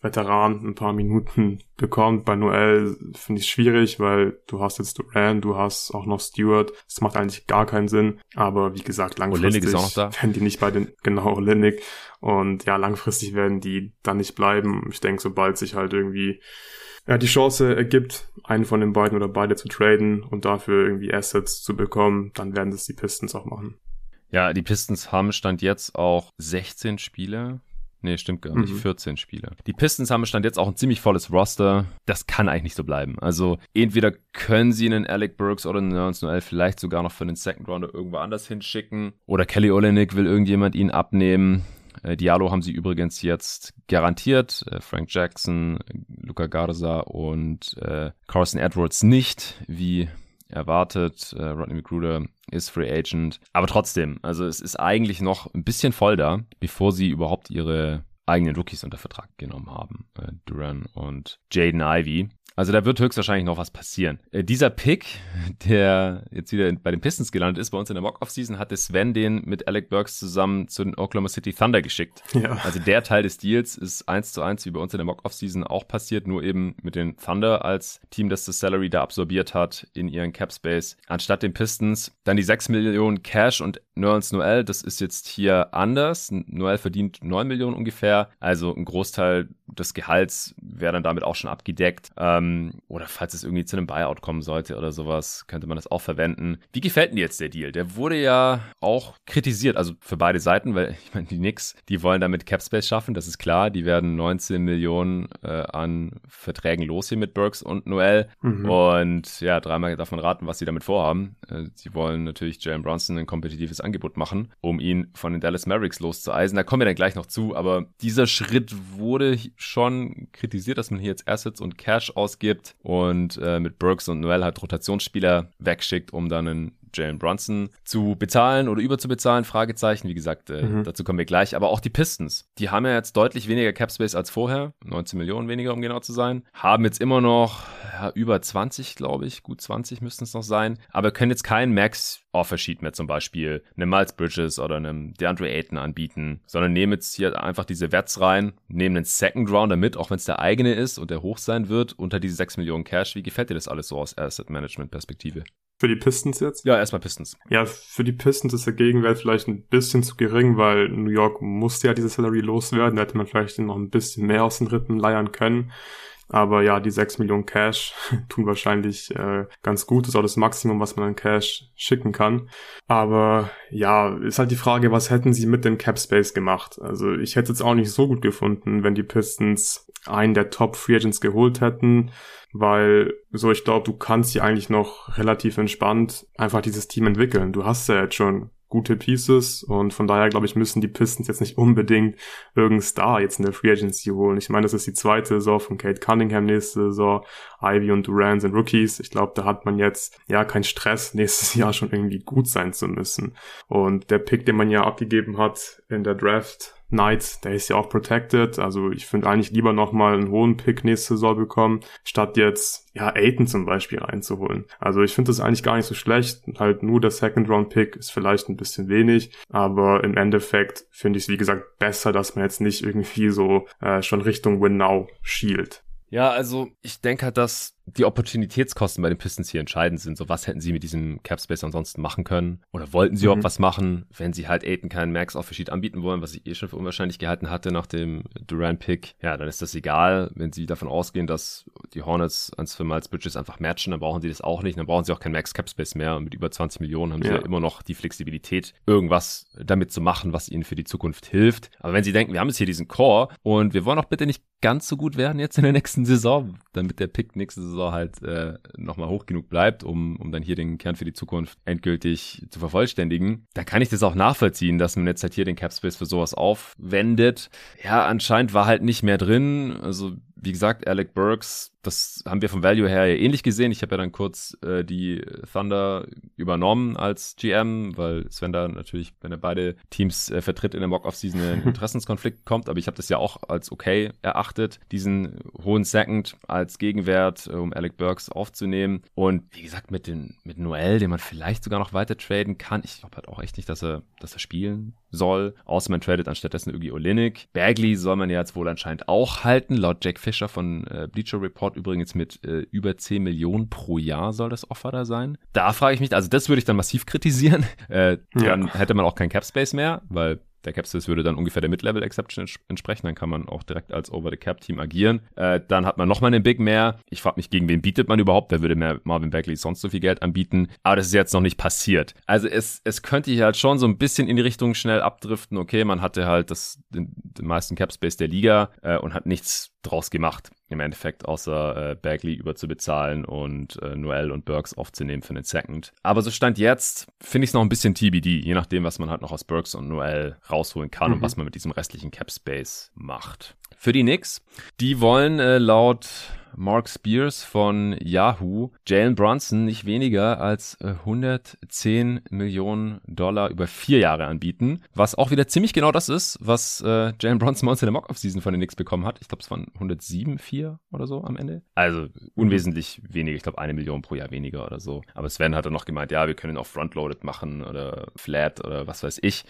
S2: Veteran ein paar Minuten bekommt. Bei Noel finde ich schwierig, weil du hast jetzt Duran, du hast auch noch Stewart. Das macht eigentlich gar keinen Sinn. Aber wie gesagt, langfristig
S1: noch da.
S2: werden die nicht bei den, genau, Olenek. Und ja, langfristig werden die dann nicht bleiben. Ich denke, sobald sich halt irgendwie ja, die Chance ergibt, einen von den beiden oder beide zu traden und dafür irgendwie Assets zu bekommen, dann werden das die Pistons auch machen.
S1: Ja, die Pistons haben Stand jetzt auch 16 Spieler Nee, stimmt gar nicht. Mhm. 14 Spieler. Die Pistons haben Stand jetzt auch ein ziemlich volles Roster. Das kann eigentlich nicht so bleiben. Also entweder können sie einen Alec Burks oder einen Nerns Noel vielleicht sogar noch für den Second Rounder irgendwo anders hinschicken. Oder Kelly Olenek will irgendjemand ihn abnehmen. Äh, Diallo haben sie übrigens jetzt garantiert. Äh, Frank Jackson, Luca Garza und äh, Carson Edwards nicht, wie erwartet. Äh, Rodney McGruder ist Free Agent. Aber trotzdem, also es ist eigentlich noch ein bisschen voll da, bevor sie überhaupt ihre eigenen Rookies unter Vertrag genommen haben. Äh, Duran und Jaden Ivy. Also da wird höchstwahrscheinlich noch was passieren. Äh, dieser Pick, der jetzt wieder bei den Pistons gelandet ist, bei uns in der Mock-Off-Season, hatte Sven den mit Alec Burks zusammen zu den Oklahoma City Thunder geschickt. Ja. Also der Teil des Deals ist eins zu eins wie bei uns in der Mock-Off-Season auch passiert, nur eben mit den Thunder als Team, das das Salary da absorbiert hat in ihren Cap-Space. Anstatt den Pistons dann die 6 Millionen Cash und Nerlens Noel, das ist jetzt hier anders. Noel verdient 9 Millionen ungefähr, also ein Großteil des Gehalts wäre dann damit auch schon abgedeckt. Ähm, oder falls es irgendwie zu einem Buyout kommen sollte oder sowas, könnte man das auch verwenden. Wie gefällt denn jetzt der Deal? Der wurde ja auch kritisiert, also für beide Seiten, weil ich meine, die Knicks, die wollen damit Capspace schaffen, das ist klar. Die werden 19 Millionen äh, an Verträgen los hier mit Burks und Noel. Mhm. Und ja, dreimal darf man raten, was sie damit vorhaben. Äh, sie wollen natürlich Jalen Bronson ein kompetitives Angebot machen, um ihn von den Dallas Mavericks loszueisen. Da kommen wir dann gleich noch zu, aber dieser Schritt wurde schon kritisiert, dass man hier jetzt Assets und Cash ausgibt und äh, mit Burks und Noel halt Rotationsspieler wegschickt, um dann einen Jalen Brunson zu bezahlen oder überzubezahlen, Fragezeichen. Wie gesagt, äh, mhm. dazu kommen wir gleich. Aber auch die Pistons, die haben ja jetzt deutlich weniger Capspace als vorher, 19 Millionen weniger, um genau zu sein, haben jetzt immer noch ja, über 20, glaube ich, gut 20 müssten es noch sein, aber können jetzt keinen Max Offersheet mehr zum Beispiel einem Miles Bridges oder einem DeAndre Ayton anbieten, sondern nehmen jetzt hier einfach diese Wets rein, nehmen einen Second Rounder mit, auch wenn es der eigene ist und der hoch sein wird, unter diese 6 Millionen Cash. Wie gefällt dir das alles so aus Asset Management Perspektive?
S2: Für die Pistons jetzt?
S1: Ja, erstmal Pistons.
S2: Ja, für die Pistons ist der Gegenwert vielleicht ein bisschen zu gering, weil New York musste ja diese Salary loswerden. Da hätte man vielleicht noch ein bisschen mehr aus den Rippen leiern können. Aber ja, die 6 Millionen Cash tun wahrscheinlich äh, ganz gut. Das ist auch das Maximum, was man an Cash schicken kann. Aber ja, ist halt die Frage, was hätten sie mit dem Cap Space gemacht? Also ich hätte es auch nicht so gut gefunden, wenn die Pistons einen der Top Free Agents geholt hätten weil so ich glaube, du kannst hier eigentlich noch relativ entspannt einfach dieses Team entwickeln. Du hast ja jetzt schon gute Pieces und von daher glaube ich, müssen die Pistons jetzt nicht unbedingt irgendeinen Star jetzt in der Free Agency holen. Ich meine, das ist die zweite Saison von Kate Cunningham nächste Saison. Ivy und Durant sind Rookies. Ich glaube, da hat man jetzt ja keinen Stress, nächstes Jahr schon irgendwie gut sein zu müssen. Und der Pick, den man ja abgegeben hat in der Draft, Knight, der ist ja auch protected. Also ich finde eigentlich lieber nochmal einen hohen Pick nächste Saison bekommen, statt jetzt, ja, Aiden zum Beispiel reinzuholen. Also ich finde das eigentlich gar nicht so schlecht. Halt nur der Second Round Pick ist vielleicht ein bisschen wenig, aber im Endeffekt finde ich es, wie gesagt, besser, dass man jetzt nicht irgendwie so äh, schon Richtung Win Now schielt.
S1: Ja, also ich denke halt, dass die Opportunitätskosten bei den Pistons hier entscheidend sind. So, was hätten sie mit diesem Cap Space ansonsten machen können? Oder wollten sie mhm. überhaupt was machen, wenn sie halt Aiden keinen Max auf Sheet anbieten wollen, was ich eh schon für unwahrscheinlich gehalten hatte nach dem Durant-Pick? Ja, dann ist das egal. Wenn sie davon ausgehen, dass die Hornets ans für Miles Bridges einfach matchen, dann brauchen sie das auch nicht. Dann brauchen sie auch keinen Max Cap Space mehr. Und mit über 20 Millionen haben ja. sie ja immer noch die Flexibilität, irgendwas damit zu machen, was ihnen für die Zukunft hilft. Aber wenn sie denken, wir haben jetzt hier diesen Core und wir wollen auch bitte nicht ganz so gut werden jetzt in der nächsten Saison, damit der Pick nächste Saison halt äh, nochmal hoch genug bleibt, um, um dann hier den Kern für die Zukunft endgültig zu vervollständigen, dann kann ich das auch nachvollziehen, dass man jetzt halt hier den Capspace für sowas aufwendet. Ja, anscheinend war halt nicht mehr drin. Also wie gesagt, Alec Burks, das haben wir vom Value her ja ähnlich gesehen. Ich habe ja dann kurz äh, die Thunder übernommen als GM, weil Sven da natürlich, wenn er beide Teams äh, vertritt in der Mock-Off-Season, einen Interessenskonflikt kommt. Aber ich habe das ja auch als okay erachtet, diesen hohen Second als Gegenwert, äh, um Alec Burks aufzunehmen. Und wie gesagt, mit, den, mit Noel, den man vielleicht sogar noch weiter traden kann. Ich glaube halt auch echt nicht, dass er, dass er spielen soll. Außer man tradet anstattdessen irgendwie Olinik. Bagley soll man ja jetzt wohl anscheinend auch halten, laut Jack Fisher von äh, Bleacher Report übrigens mit äh, über 10 Millionen pro Jahr soll das Offer da sein. Da frage ich mich, also das würde ich dann massiv kritisieren. Äh, dann ja. hätte man auch kein Cap Space mehr, weil der Capspace würde dann ungefähr der Mid-Level-Exception entsprechen. Dann kann man auch direkt als Over-the-Cap-Team agieren. Äh, dann hat man nochmal einen Big mehr. Ich frage mich, gegen wen bietet man überhaupt? Wer würde mehr Marvin Bagley sonst so viel Geld anbieten? Aber das ist jetzt noch nicht passiert. Also es, es könnte hier halt schon so ein bisschen in die Richtung schnell abdriften. Okay, man hatte halt das, den, den meisten Capspace der Liga äh, und hat nichts draus gemacht im Endeffekt, außer äh, Bagley überzubezahlen und äh, Noel und Burks aufzunehmen für den Second. Aber so stand jetzt, finde ich es noch ein bisschen TBD, je nachdem, was man halt noch aus Burks und Noel rausholen kann mhm. und was man mit diesem restlichen Cap Space macht. Für die Knicks, die wollen äh, laut Mark Spears von Yahoo Jalen Brunson nicht weniger als 110 äh, Millionen Dollar über vier Jahre anbieten, was auch wieder ziemlich genau das ist, was äh, Jalen Brunson bei in der Mock-Off-Season von den Knicks bekommen hat. Ich glaube, es waren 107, 4 oder so am Ende. Also unwesentlich weniger, ich glaube eine Million pro Jahr weniger oder so. Aber Sven hat dann noch gemeint, ja, wir können auch Frontloaded machen oder Flat oder was weiß ich.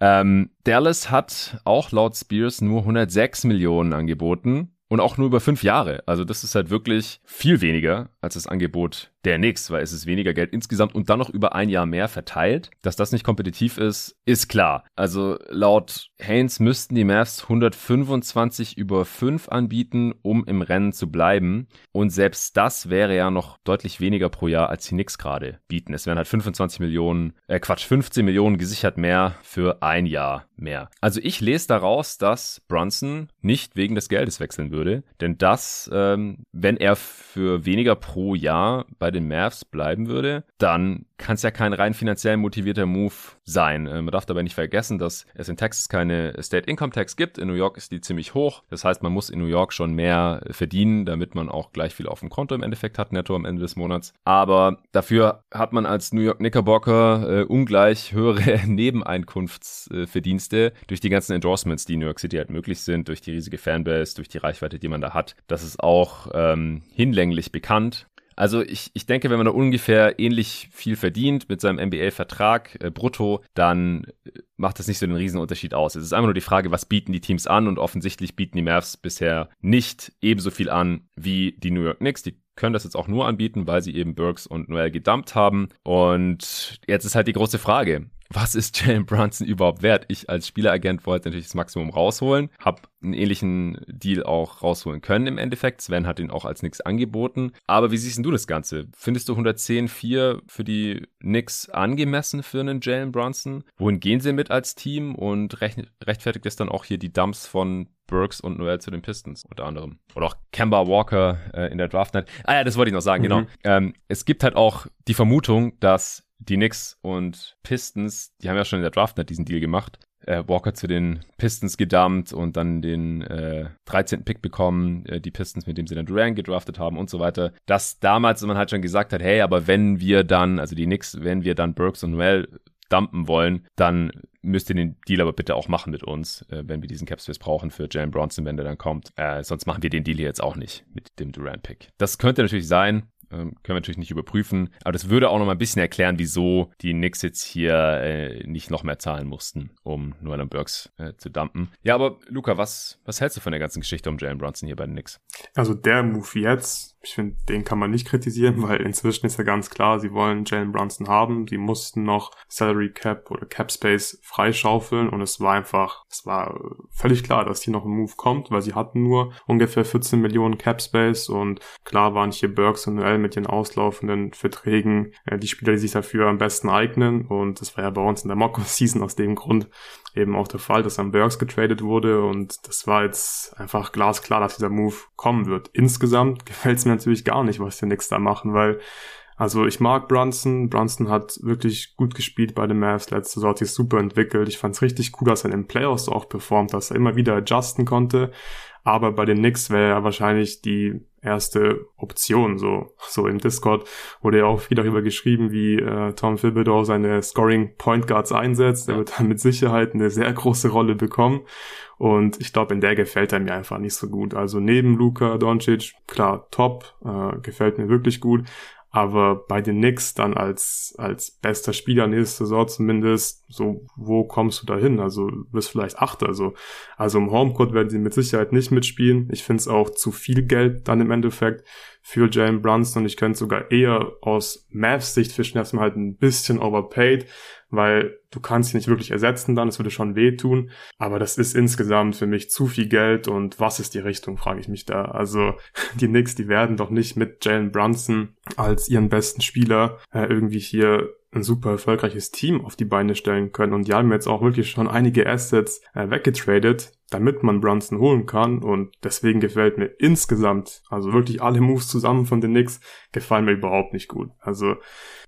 S1: Ähm, Dallas hat auch laut Spears nur 106 Millionen angeboten und auch nur über fünf Jahre. Also das ist halt wirklich viel weniger als das Angebot der Knicks, weil es ist weniger Geld insgesamt und dann noch über ein Jahr mehr verteilt. Dass das nicht kompetitiv ist, ist klar. Also laut Haynes müssten die Mavs 125 über 5 anbieten, um im Rennen zu bleiben. Und selbst das wäre ja noch deutlich weniger pro Jahr, als die Knicks gerade bieten. Es wären halt 25 Millionen, äh Quatsch, 15 Millionen gesichert mehr für ein Jahr mehr. Also ich lese daraus, dass Brunson nicht wegen des Geldes wechseln würde. Denn das, ähm, wenn er für weniger pro Jahr bei den Mavs bleiben würde, dann kann es ja kein rein finanziell motivierter Move sein. Äh, man darf dabei nicht vergessen, dass es in Texas keine State Income Tax gibt. In New York ist die ziemlich hoch. Das heißt, man muss in New York schon mehr verdienen, damit man auch gleich viel auf dem Konto im Endeffekt hat, netto am Ende des Monats. Aber dafür hat man als New York Knickerbocker äh, ungleich höhere Nebeneinkunftsverdienste durch die ganzen Endorsements, die in New York City halt möglich sind, durch die riesige Fanbase, durch die Reichweite, die man da hat. Das ist auch ähm, hinlänglich bekannt. Also ich, ich denke, wenn man da ungefähr ähnlich viel verdient mit seinem NBA-Vertrag äh, brutto, dann äh, macht das nicht so den Riesenunterschied aus. Es ist einfach nur die Frage, was bieten die Teams an und offensichtlich bieten die Mavs bisher nicht ebenso viel an wie die New York Knicks. Die können das jetzt auch nur anbieten, weil sie eben Burks und Noel gedumpt haben. Und jetzt ist halt die große Frage was ist Jalen Brunson überhaupt wert? Ich als Spieleragent wollte natürlich das Maximum rausholen, habe einen ähnlichen Deal auch rausholen können im Endeffekt. Sven hat ihn auch als Nix angeboten. Aber wie siehst du das Ganze? Findest du 110,4 für die Knicks angemessen für einen Jalen Brunson? Wohin gehen sie mit als Team und rechtfertigt es dann auch hier die Dumps von Burks und Noel zu den Pistons unter anderem. Oder auch Kemba Walker äh, in der Draft Night. Ah ja, das wollte ich noch sagen, genau. mhm. genau. Ähm, es gibt halt auch die Vermutung, dass die Knicks und Pistons, die haben ja schon in der Draft diesen Deal gemacht. Äh, Walker zu den Pistons gedumpt und dann den äh, 13. Pick bekommen, äh, die Pistons, mit dem sie dann Durant gedraftet haben und so weiter. Dass damals man halt schon gesagt hat, hey, aber wenn wir dann, also die Knicks, wenn wir dann Burks und Noel dumpen wollen, dann müsst ihr den Deal aber bitte auch machen mit uns, äh, wenn wir diesen Capspace brauchen für Jalen Bronson, wenn der dann kommt. Äh, sonst machen wir den Deal hier jetzt auch nicht mit dem Durant-Pick. Das könnte natürlich sein, können wir natürlich nicht überprüfen. Aber das würde auch noch mal ein bisschen erklären, wieso die Knicks jetzt hier äh, nicht noch mehr zahlen mussten, um Nolan Burks äh, zu dumpen. Ja, aber Luca, was, was hältst du von der ganzen Geschichte um Jalen Brunson hier bei den Knicks?
S2: Also der Move jetzt ich finde, den kann man nicht kritisieren, weil inzwischen ist ja ganz klar, sie wollen Jalen Brunson haben. Sie mussten noch Salary Cap oder Cap Space freischaufeln und es war einfach, es war völlig klar, dass hier noch ein Move kommt, weil sie hatten nur ungefähr 14 Millionen Cap Space und klar waren hier Burks und Noel mit ihren auslaufenden Verträgen äh, die Spieler, die sich dafür am besten eignen und das war ja bei uns in der Mock Season aus dem Grund eben auch der Fall, dass am Burks getradet wurde und das war jetzt einfach glasklar, dass dieser Move kommen wird. Insgesamt gefällt es mir natürlich gar nicht, was die Knicks da machen, weil also ich mag Brunson. Brunson hat wirklich gut gespielt bei den Mavs letzte Saison, hat sich super entwickelt. Ich fand es richtig cool, dass er in den Playoffs auch performt, dass er immer wieder adjusten konnte. Aber bei den Knicks wäre er wahrscheinlich die erste Option. So, so im Discord wurde ja auch viel darüber geschrieben, wie äh, Tom Thibodeau seine Scoring Point Guards einsetzt. Er wird dann mit Sicherheit eine sehr große Rolle bekommen. Und ich glaube, in der gefällt er mir einfach nicht so gut. Also neben Luka Doncic, klar, top, äh, gefällt mir wirklich gut. Aber bei den Knicks dann als, als bester Spieler nächste Saison zumindest, so, wo kommst du da hin? Also, bist vielleicht Achter, also, also im Homecourt werden sie mit Sicherheit nicht mitspielen. Ich finde es auch zu viel Geld dann im Endeffekt für Jalen Brunson ich könnte sogar eher aus Mavs Sicht fischen, dass man halt ein bisschen overpaid, weil du kannst ihn nicht wirklich ersetzen dann, es würde schon wehtun, aber das ist insgesamt für mich zu viel Geld und was ist die Richtung, frage ich mich da. Also die Knicks, die werden doch nicht mit Jalen Brunson als ihren besten Spieler äh, irgendwie hier ein super erfolgreiches Team auf die Beine stellen können. Und die haben jetzt auch wirklich schon einige Assets äh, weggetradet, damit man Brunson holen kann. Und deswegen gefällt mir insgesamt, also wirklich alle Moves zusammen von den Knicks, gefallen mir überhaupt nicht gut. Also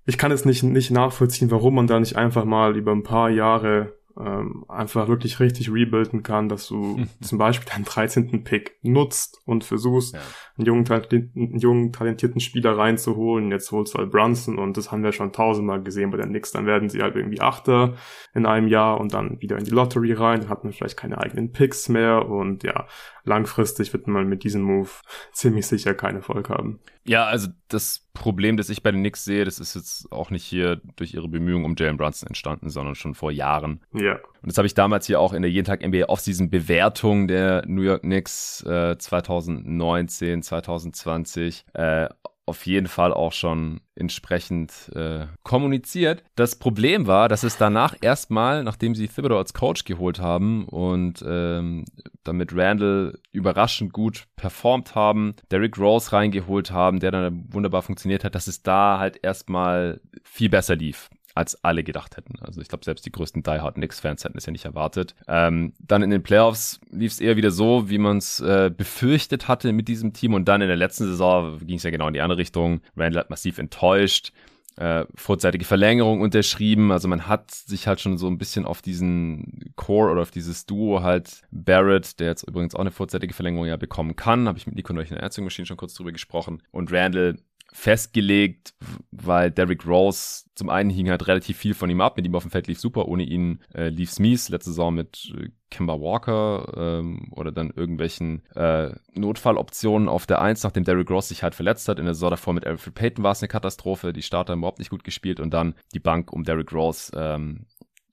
S2: ich kann es nicht, nicht nachvollziehen, warum man da nicht einfach mal über ein paar Jahre ähm, einfach wirklich richtig rebuilden kann, dass du zum Beispiel deinen 13. Pick nutzt und versuchst, ja. einen, jungen, einen jungen, talentierten Spieler reinzuholen. Jetzt holst du halt Brunson und das haben wir schon tausendmal gesehen bei den Knicks. Dann werden sie halt irgendwie Achter in einem Jahr und dann wieder in die Lottery rein. Dann hat man vielleicht keine eigenen Picks mehr und ja, langfristig wird man mit diesem Move ziemlich sicher keinen Erfolg haben.
S1: Ja, also das Problem, das ich bei den Knicks sehe, das ist jetzt auch nicht hier durch ihre Bemühungen um Jalen Brunson entstanden, sondern schon vor Jahren.
S2: Ja.
S1: Und das habe ich damals hier auch in der jeden Tag NBA Offseason Bewertung der New York Knicks äh, 2019, 2020 äh, auf jeden Fall auch schon entsprechend äh, kommuniziert. Das Problem war, dass es danach erstmal, nachdem sie Thibodeau als Coach geholt haben und ähm, damit Randall überraschend gut performt haben, Derrick Rose reingeholt haben, der dann wunderbar funktioniert hat, dass es da halt erstmal viel besser lief als alle gedacht hätten. Also ich glaube, selbst die größten Die Hard Knicks-Fans hätten es ja nicht erwartet. Ähm, dann in den Playoffs lief es eher wieder so, wie man es äh, befürchtet hatte mit diesem Team. Und dann in der letzten Saison ging es ja genau in die andere Richtung. Randall hat massiv enttäuscht. Äh, vorzeitige Verlängerung unterschrieben. Also man hat sich halt schon so ein bisschen auf diesen Core oder auf dieses Duo halt Barrett, der jetzt übrigens auch eine vorzeitige Verlängerung ja bekommen kann, habe ich mit Nico neulich in der Erzählung schon kurz drüber gesprochen. Und Randall festgelegt, weil Derrick Rose zum einen hing halt relativ viel von ihm ab, mit ihm auf dem Feld lief super, ohne ihn äh, lief Smith letzte Saison mit äh, Kemba Walker ähm, oder dann irgendwelchen äh, Notfalloptionen auf der Eins, nachdem Derrick Rose sich halt verletzt hat. In der Saison davor mit Alfred Payton war es eine Katastrophe, die Starter haben überhaupt nicht gut gespielt und dann die Bank um Derrick Rose ähm,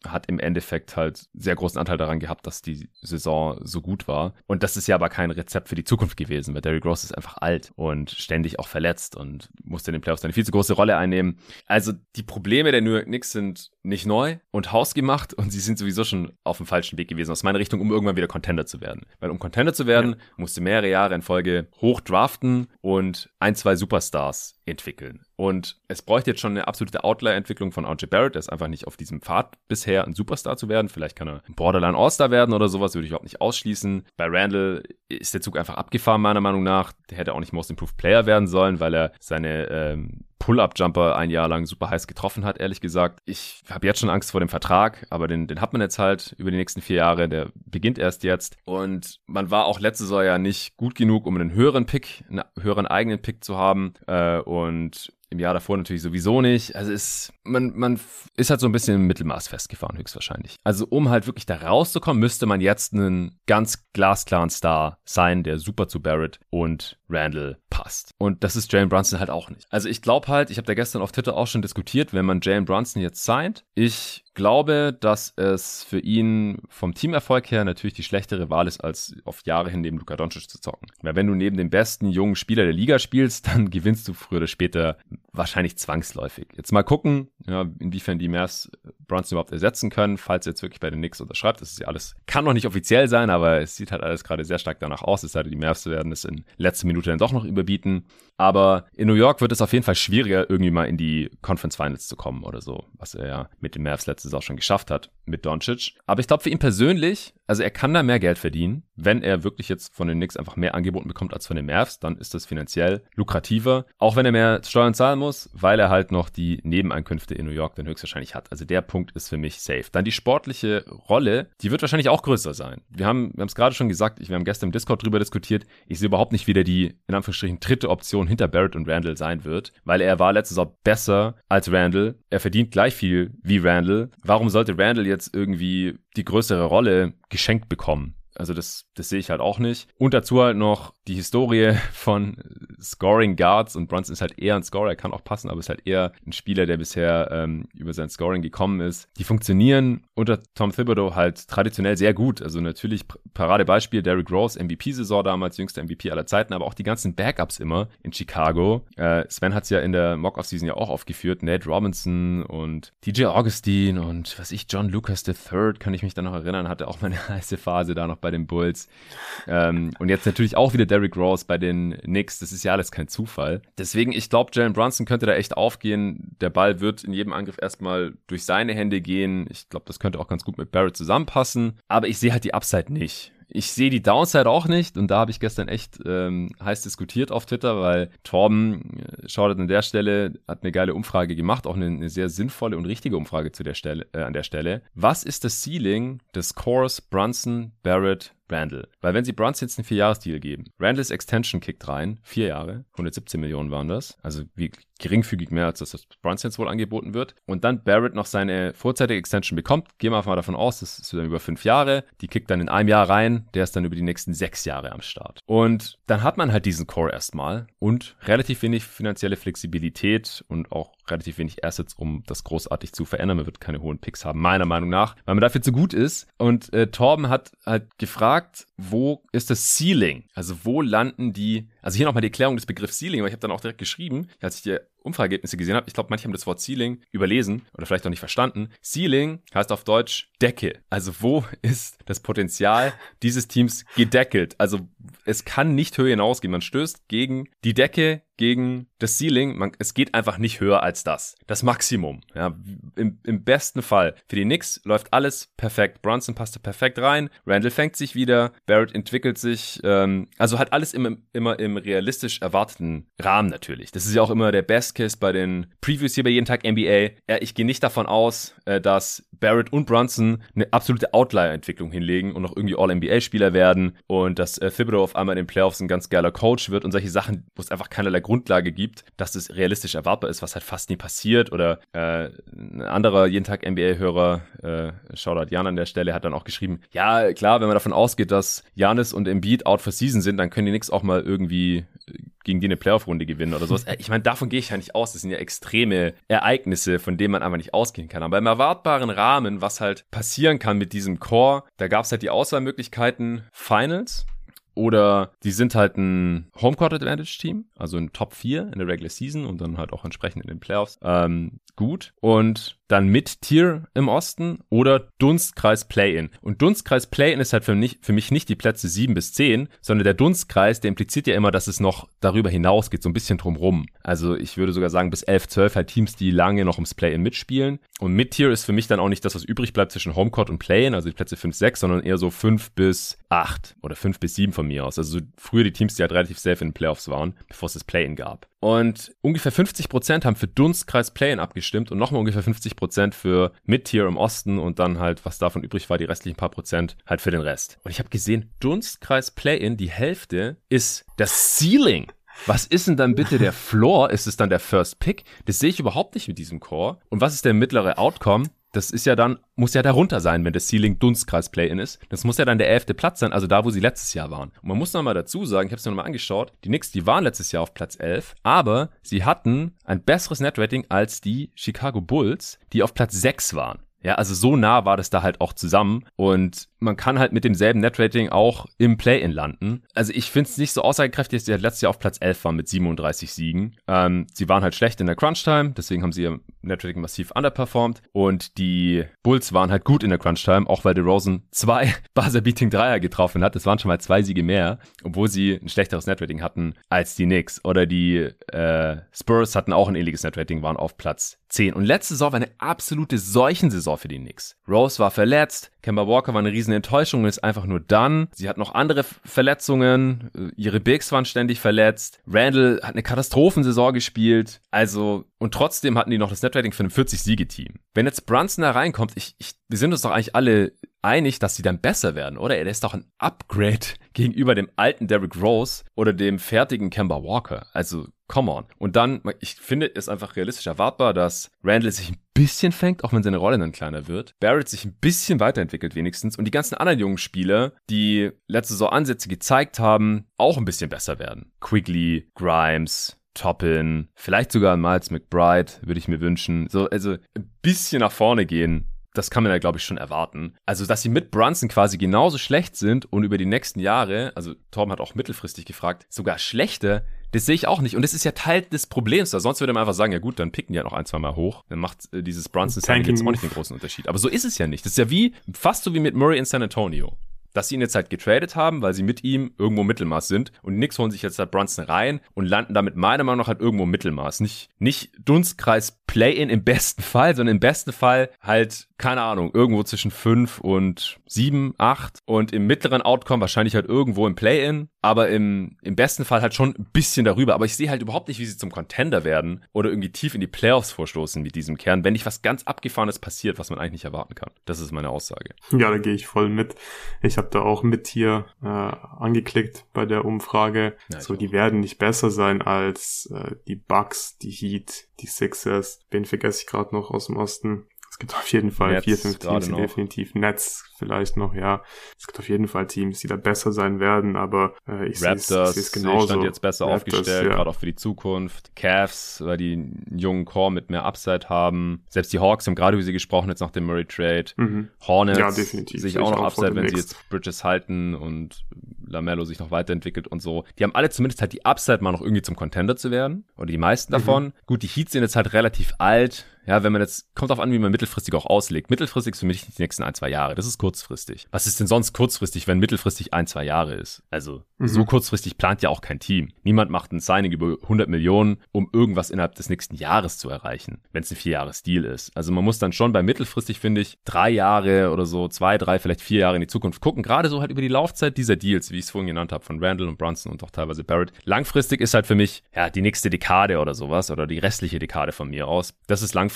S1: hat im Endeffekt halt sehr großen Anteil daran gehabt, dass die Saison so gut war. Und das ist ja aber kein Rezept für die Zukunft gewesen, weil Derrick Rose ist einfach alt und ständig auch verletzt und musste in den Playoffs eine viel zu große Rolle einnehmen. Also die Probleme der New York Knicks sind nicht neu und hausgemacht und sie sind sowieso schon auf dem falschen Weg gewesen aus meiner Richtung, um irgendwann wieder Contender zu werden. Weil um Contender zu werden, ja. musste mehrere Jahre in Folge hoch draften und ein, zwei Superstars entwickeln. Und es bräuchte jetzt schon eine absolute Outlier-Entwicklung von RJ Barrett. Der ist einfach nicht auf diesem Pfad bisher, ein Superstar zu werden. Vielleicht kann er ein Borderline All-Star werden oder sowas, würde ich überhaupt nicht ausschließen. Bei Randall ist der Zug einfach abgefahren, meiner Meinung nach. Der hätte auch nicht Most Improved Player werden sollen, weil er seine ähm, Pull-Up-Jumper ein Jahr lang super heiß getroffen hat, ehrlich gesagt. Ich habe jetzt schon Angst vor dem Vertrag, aber den, den hat man jetzt halt über die nächsten vier Jahre. Der beginnt erst jetzt. Und man war auch letzte Saison ja nicht gut genug, um einen höheren Pick, einen höheren eigenen Pick zu haben. Äh, und im Jahr davor natürlich sowieso nicht. Also ist, man, man ist halt so ein bisschen im Mittelmaß festgefahren, höchstwahrscheinlich. Also um halt wirklich da rauszukommen, müsste man jetzt einen ganz glasklaren Star sein, der super zu Barrett und Randall passt. Und das ist Jalen Brunson halt auch nicht. Also ich glaube halt, ich habe da gestern auf Twitter auch schon diskutiert, wenn man Jalen Brunson jetzt signed, ich glaube, dass es für ihn vom Teamerfolg her natürlich die schlechtere Wahl ist, als auf Jahre hin neben Luka Doncic zu zocken. Weil wenn du neben dem besten jungen Spieler der Liga spielst, dann gewinnst du früher oder später wahrscheinlich zwangsläufig. Jetzt mal gucken, ja, inwiefern die Mavs Brunson überhaupt ersetzen können, falls er jetzt wirklich bei den Knicks unterschreibt. Das ist ja alles, kann noch nicht offiziell sein, aber es sieht halt alles gerade sehr stark danach aus. Es sei denn, die Mavs werden es in letzter Minute dann doch noch überbieten. Aber in New York wird es auf jeden Fall schwieriger, irgendwie mal in die Conference Finals zu kommen oder so, was er ja mit den Mavs letztes auch schon geschafft hat mit Doncic. Aber ich glaube für ihn persönlich, also er kann da mehr Geld verdienen, wenn er wirklich jetzt von den Knicks einfach mehr angeboten bekommt als von den Mavs, dann ist das finanziell lukrativer. Auch wenn er mehr Steuern zahlen muss, weil er halt noch die Nebeneinkünfte in New York dann höchstwahrscheinlich hat. Also der Punkt ist für mich safe. Dann die sportliche Rolle, die wird wahrscheinlich auch größer sein. Wir haben wir es gerade schon gesagt, wir haben gestern im Discord drüber diskutiert. Ich sehe überhaupt nicht, wie der die in Anführungsstrichen dritte Option hinter Barrett und Randall sein wird, weil er war letztes Jahr besser als Randall. Er verdient gleich viel wie Randall. Warum sollte Randall jetzt irgendwie die größere Rolle geschenkt bekommen? Also das, das sehe ich halt auch nicht. Und dazu halt noch die Historie von Scoring Guards und Brunson ist halt eher ein Scorer, er kann auch passen, aber ist halt eher ein Spieler, der bisher ähm, über sein Scoring gekommen ist. Die funktionieren unter Tom Thibodeau halt traditionell sehr gut. Also natürlich Paradebeispiel Derrick Rose, MVP-Saison damals, jüngster MVP aller Zeiten, aber auch die ganzen Backups immer in Chicago. Äh, Sven hat es ja in der Mock-Off-Season ja auch aufgeführt. Nate Robinson und DJ Augustine und was ich, John Lucas III, kann ich mich da noch erinnern, hatte auch mal eine heiße Phase da noch bei den Bulls. Ähm, und jetzt natürlich auch wieder Derrick Rose bei den Knicks. Das ist ja alles kein Zufall. Deswegen, ich glaube, Jalen Brunson könnte da echt aufgehen. Der Ball wird in jedem Angriff erstmal durch seine Hände gehen. Ich glaube, das könnte auch ganz gut mit Barrett zusammenpassen. Aber ich sehe halt die Upside nicht. Ich sehe die Downside auch nicht und da habe ich gestern echt ähm, heiß diskutiert auf Twitter, weil Torben, äh, schaut an der Stelle, hat eine geile Umfrage gemacht, auch eine, eine sehr sinnvolle und richtige Umfrage zu der Stelle, äh, an der Stelle. Was ist das Ceiling des Cores Brunson, Barrett, Randall. Weil wenn sie Brunson jetzt einen Vierjahresdeal geben, Randalls Extension kickt rein, vier Jahre, 117 Millionen waren das, also wie geringfügig mehr als das, das Brunson jetzt wohl angeboten wird. Und dann Barrett noch seine vorzeitige Extension bekommt, gehen wir einfach mal davon aus, das ist dann über fünf Jahre, die kickt dann in einem Jahr rein, der ist dann über die nächsten sechs Jahre am Start. Und dann hat man halt diesen Core erstmal und relativ wenig finanzielle Flexibilität und auch relativ wenig Assets, um das großartig zu verändern. Man wird keine hohen Picks haben, meiner Meinung nach, weil man dafür zu gut ist. Und äh, Torben hat halt gefragt, wo ist das Ceiling? Also wo landen die, also hier nochmal die Erklärung des Begriffs Ceiling, weil ich habe dann auch direkt geschrieben, als ich die Umfrageergebnisse gesehen habe, ich glaube, manche haben das Wort Ceiling überlesen oder vielleicht auch nicht verstanden. Ceiling heißt auf Deutsch Decke. Also wo ist das Potenzial dieses Teams gedeckelt? Also es kann nicht höher hinausgehen. Man stößt gegen die Decke, gegen das Ceiling. Man, es geht einfach nicht höher als das. Das Maximum. Ja, im, im besten Fall. Für die Knicks läuft alles perfekt. Brunson passte perfekt rein. Randall fängt sich wieder. Barrett entwickelt sich. Ähm, also hat alles immer, immer im realistisch erwarteten Rahmen natürlich. Das ist ja auch immer der Best Case bei den Previews hier bei jeden Tag NBA. Ja, ich gehe nicht davon aus, äh, dass Barrett und Brunson eine absolute Outlier-Entwicklung hinlegen und noch irgendwie All-NBA-Spieler werden und dass äh, Thibodeau auf einmal in den Playoffs ein ganz geiler Coach wird und solche Sachen, wo es einfach keinerlei Grundlage gibt, dass es realistisch erwartbar ist, was halt fast nie passiert. Oder äh, ein anderer jeden Tag NBA-Hörer, äh, Shoutout Jan an der Stelle, hat dann auch geschrieben, ja, klar, wenn man davon ausgeht, dass Janis und Embiid out for season sind, dann können die nix auch mal irgendwie gegen die eine Playoff-Runde gewinnen oder sowas. Äh, ich meine, davon gehe ich ja nicht aus. Das sind ja extreme Ereignisse, von denen man einfach nicht ausgehen kann. Aber im erwartbaren Rahmen, was halt passieren kann mit diesem Core, da gab es halt die Auswahlmöglichkeiten Finals, oder die sind halt ein Homecourt Advantage Team, also ein Top 4 in der Regular Season und dann halt auch entsprechend in den Playoffs ähm, gut. Und dann mit Tier im Osten oder Dunstkreis Play-In. Und Dunstkreis Play-In ist halt für mich, für mich nicht die Plätze 7 bis 10, sondern der Dunstkreis, der impliziert ja immer, dass es noch darüber hinaus geht, so ein bisschen drumrum. Also ich würde sogar sagen, bis 11, 12 halt Teams, die lange noch ums Play-In mitspielen. Und Mid-Tier ist für mich dann auch nicht das, was übrig bleibt zwischen Homecourt und Play-In, also die Plätze 5, 6, sondern eher so 5 bis 8 oder 5 bis 7 von mir aus. Also so früher die Teams, die halt relativ safe in den Playoffs waren, bevor es das Play-In gab. Und ungefähr 50% haben für Dunstkreis Play-In abgestimmt und nochmal ungefähr 50% für Mid-Tier im Osten und dann halt, was davon übrig war, die restlichen paar Prozent halt für den Rest. Und ich habe gesehen, Dunstkreis Play-In, die Hälfte ist das Ceiling Was ist denn dann bitte der Floor? Ist es dann der First Pick? Das sehe ich überhaupt nicht mit diesem Core. Und was ist der mittlere Outcome? Das ist ja dann, muss ja darunter sein, wenn das Ceiling Dunstkreis Play-In ist. Das muss ja dann der elfte Platz sein, also da, wo sie letztes Jahr waren. Und man muss noch mal dazu sagen, ich habe es mir noch mal angeschaut, die Knicks, die waren letztes Jahr auf Platz 11, aber sie hatten ein besseres Netrating als die Chicago Bulls, die auf Platz 6 waren. Ja, also so nah war das da halt auch zusammen und man kann halt mit demselben Netrating auch im Play-In landen. Also ich finde es nicht so aussagekräftig, dass sie halt letztes Jahr auf Platz 11 waren mit 37 Siegen. Ähm, sie waren halt schlecht in der Crunch-Time, deswegen haben sie ihr Netrating massiv underperformed und die Bulls waren halt gut in der Crunch-Time, auch weil DeRozan zwei Buzzer-Beating-Dreier getroffen hat. Das waren schon mal zwei Siege mehr, obwohl sie ein schlechteres Netrating hatten als die Knicks. Oder die äh, Spurs hatten auch ein ähnliches Netrating, waren auf Platz 10. Und letzte Saison war eine absolute Seuchensaison für die Knicks. Rose war verletzt, Kemba Walker war eine riesen Enttäuschung und ist einfach nur dann. Sie hat noch andere Verletzungen, äh, ihre Bigs waren ständig verletzt. Randall hat eine Katastrophensaison gespielt. Also, und trotzdem hatten die noch das Netrating für ein 40-Siege-Team. Wenn jetzt Brunson da reinkommt, ich, ich, wir sind uns doch eigentlich alle einig, dass sie dann besser werden, oder? Er ist doch ein Upgrade gegenüber dem alten Derrick Rose oder dem fertigen Kemba Walker. Also, come on. Und dann, ich finde es einfach realistisch erwartbar, dass Randall sich ein bisschen fängt, auch wenn seine Rolle dann kleiner wird. Barrett sich ein bisschen weiterentwickelt wenigstens und die ganzen anderen jungen Spieler, die letzte Saison Ansätze gezeigt haben, auch ein bisschen besser werden. Quigley, Grimes, Toppin, vielleicht sogar Miles McBride, würde ich mir wünschen. So, also ein bisschen nach vorne gehen das kann man ja, glaube ich, schon erwarten. Also, dass sie mit Brunson quasi genauso schlecht sind und über die nächsten Jahre, also Torben hat auch mittelfristig gefragt, sogar schlechter, das sehe ich auch nicht. Und das ist ja Teil des Problems. Da sonst würde man einfach sagen, ja gut, dann picken die ja noch ein, zwei Mal hoch. Dann macht äh, dieses Brunson-Signing jetzt auch nicht den großen Unterschied. Aber so ist es ja nicht. Das ist ja wie, fast so wie mit Murray in San Antonio dass sie ihn jetzt halt getradet haben, weil sie mit ihm irgendwo Mittelmaß sind. Und die Knicks holen sich jetzt halt Brunson rein und landen damit meiner Meinung nach halt irgendwo Mittelmaß. Nicht, nicht Dunstkreis Play-In im besten Fall, sondern im besten Fall halt, keine Ahnung, irgendwo zwischen 5 und 7, 8 und im mittleren Outcome wahrscheinlich halt irgendwo im Play-In, aber im, im besten Fall halt schon ein bisschen darüber. Aber ich sehe halt überhaupt nicht, wie sie zum Contender werden oder irgendwie tief in die Playoffs vorstoßen mit diesem Kern, wenn nicht was ganz Abgefahrenes passiert, was man eigentlich nicht erwarten kann. Das ist meine Aussage.
S2: Ja, da gehe ich voll mit. Ich habe da auch mit hier äh, angeklickt bei der Umfrage. Ja, so, die werden nicht besser sein als äh, die Bucks, die Heat, die Sixers. Wen vergesse ich gerade noch aus dem Osten? Es gibt auf jeden Fall Netz vier, fünf Teams, die definitiv Netz vielleicht noch, ja. Es gibt auf jeden Fall Teams, die da besser sein werden, aber
S1: äh, ich sehe es genauso. stand jetzt besser Raptors, aufgestellt, ja. gerade auch für die Zukunft. Cavs, weil die einen jungen Core mit mehr Upside haben. Selbst die Hawks haben gerade, wie sie gesprochen, jetzt nach dem Murray Trade. Mhm. Hornets ja, definitiv. sich auch noch auch Upside, wenn sie jetzt Bridges halten und Lamello sich noch weiterentwickelt und so. Die haben alle zumindest halt die Upside, mal noch irgendwie zum Contender zu werden. Oder die meisten mhm. davon. Mhm. Gut, die Heats sind jetzt halt relativ alt. Ja, wenn man jetzt, kommt auf an, wie man mittelfristig auch auslegt. Mittelfristig ist für mich die nächsten ein, zwei Jahre. Das ist kurzfristig. Was ist denn sonst kurzfristig, wenn mittelfristig ein, zwei Jahre ist? Also, mhm. so kurzfristig plant ja auch kein Team. Niemand macht ein Signing über 100 Millionen, um irgendwas innerhalb des nächsten Jahres zu erreichen, wenn es ein Vierjahres-Deal ist. Also, man muss dann schon bei mittelfristig, finde ich, drei Jahre oder so, zwei, drei, vielleicht vier Jahre in die Zukunft gucken. Gerade so halt über die Laufzeit dieser Deals, wie ich es vorhin genannt habe, von Randall und Brunson und auch teilweise Barrett. Langfristig ist halt für mich, ja, die nächste Dekade oder sowas oder die restliche Dekade von mir aus. Das ist langfristig,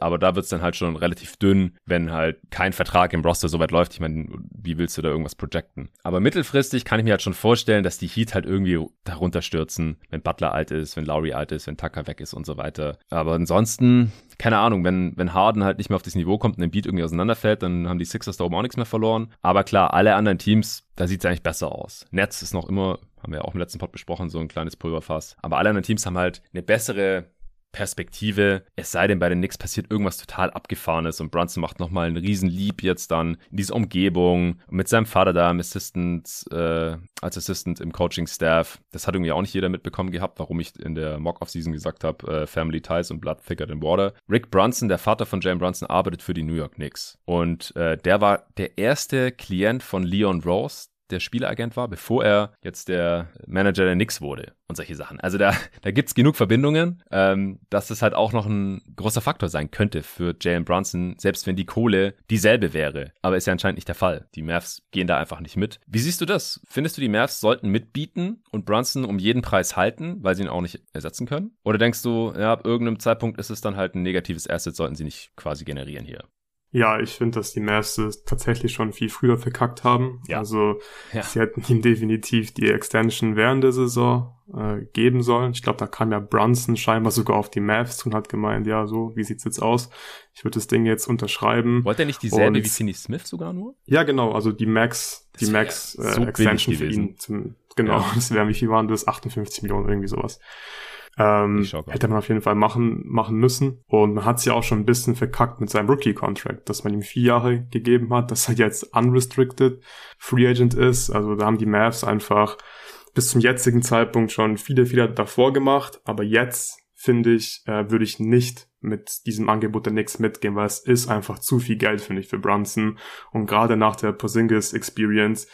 S1: aber da wird es dann halt schon relativ dünn, wenn halt kein Vertrag im Roster so weit läuft. Ich meine, wie willst du da irgendwas projecten? Aber mittelfristig kann ich mir halt schon vorstellen, dass die Heat halt irgendwie darunter stürzen, wenn Butler alt ist, wenn Lowry alt ist, wenn Tucker weg ist und so weiter. Aber ansonsten, keine Ahnung, wenn, wenn Harden halt nicht mehr auf das Niveau kommt und den Beat irgendwie auseinanderfällt, dann haben die Sixers da oben auch nichts mehr verloren. Aber klar, alle anderen Teams, da sieht es eigentlich besser aus. Netz ist noch immer, haben wir ja auch im letzten Pod besprochen, so ein kleines Pulverfass. Aber alle anderen Teams haben halt eine bessere Perspektive, es sei denn, bei den Knicks passiert irgendwas total Abgefahrenes und Brunson macht nochmal einen riesen Leap jetzt dann in diese Umgebung mit seinem Vater da im Assistant, äh, als Assistant im Coaching-Staff. Das hat irgendwie auch nicht jeder mitbekommen gehabt, warum ich in der Mock-Off-Season gesagt habe, äh, Family Ties und Blood Thicker Than Water. Rick Brunson, der Vater von Jane Brunson, arbeitet für die New York Knicks und äh, der war der erste Klient von Leon Rose, der Spieleragent war, bevor er jetzt der Manager der Knicks wurde und solche Sachen. Also da, da gibt's genug Verbindungen, ähm, dass es halt auch noch ein großer Faktor sein könnte für Jalen Brunson, selbst wenn die Kohle dieselbe wäre. Aber ist ja anscheinend nicht der Fall. Die Mavs gehen da einfach nicht mit. Wie siehst du das? Findest du, die Mavs sollten mitbieten und Brunson um jeden Preis halten, weil sie ihn auch nicht ersetzen können? Oder denkst du, ja, ab irgendeinem Zeitpunkt ist es dann halt ein negatives Asset, sollten sie nicht quasi generieren hier?
S2: Ja, ich finde, dass die Mavs es tatsächlich schon viel früher verkackt haben. Ja. Also ja. sie hätten ihm definitiv die Extension während der Saison äh, geben sollen. Ich glaube, da kam ja Brunson scheinbar sogar auf die Mavs und hat gemeint, ja, so, wie sieht's jetzt aus? Ich würde das Ding jetzt unterschreiben.
S1: Wollte er nicht dieselbe und, wie Finney Smith sogar nur?
S2: Ja, genau, also die Max, die Max äh, so Extension für ihn zum, genau, ja. das wären, wie viel waren das? 58 Millionen, irgendwie sowas. Ähm, hätte man auf jeden Fall machen, machen müssen. Und man hat es ja auch schon ein bisschen verkackt mit seinem Rookie-Contract, dass man ihm vier Jahre gegeben hat, dass er jetzt unrestricted Free Agent ist. Also da haben die Mavs einfach bis zum jetzigen Zeitpunkt schon viele Fehler davor gemacht. Aber jetzt, finde ich, äh, würde ich nicht mit diesem Angebot der Knicks mitgehen, weil es ist einfach zu viel Geld, finde ich, für Brunson. Und gerade nach der Porzingis Experience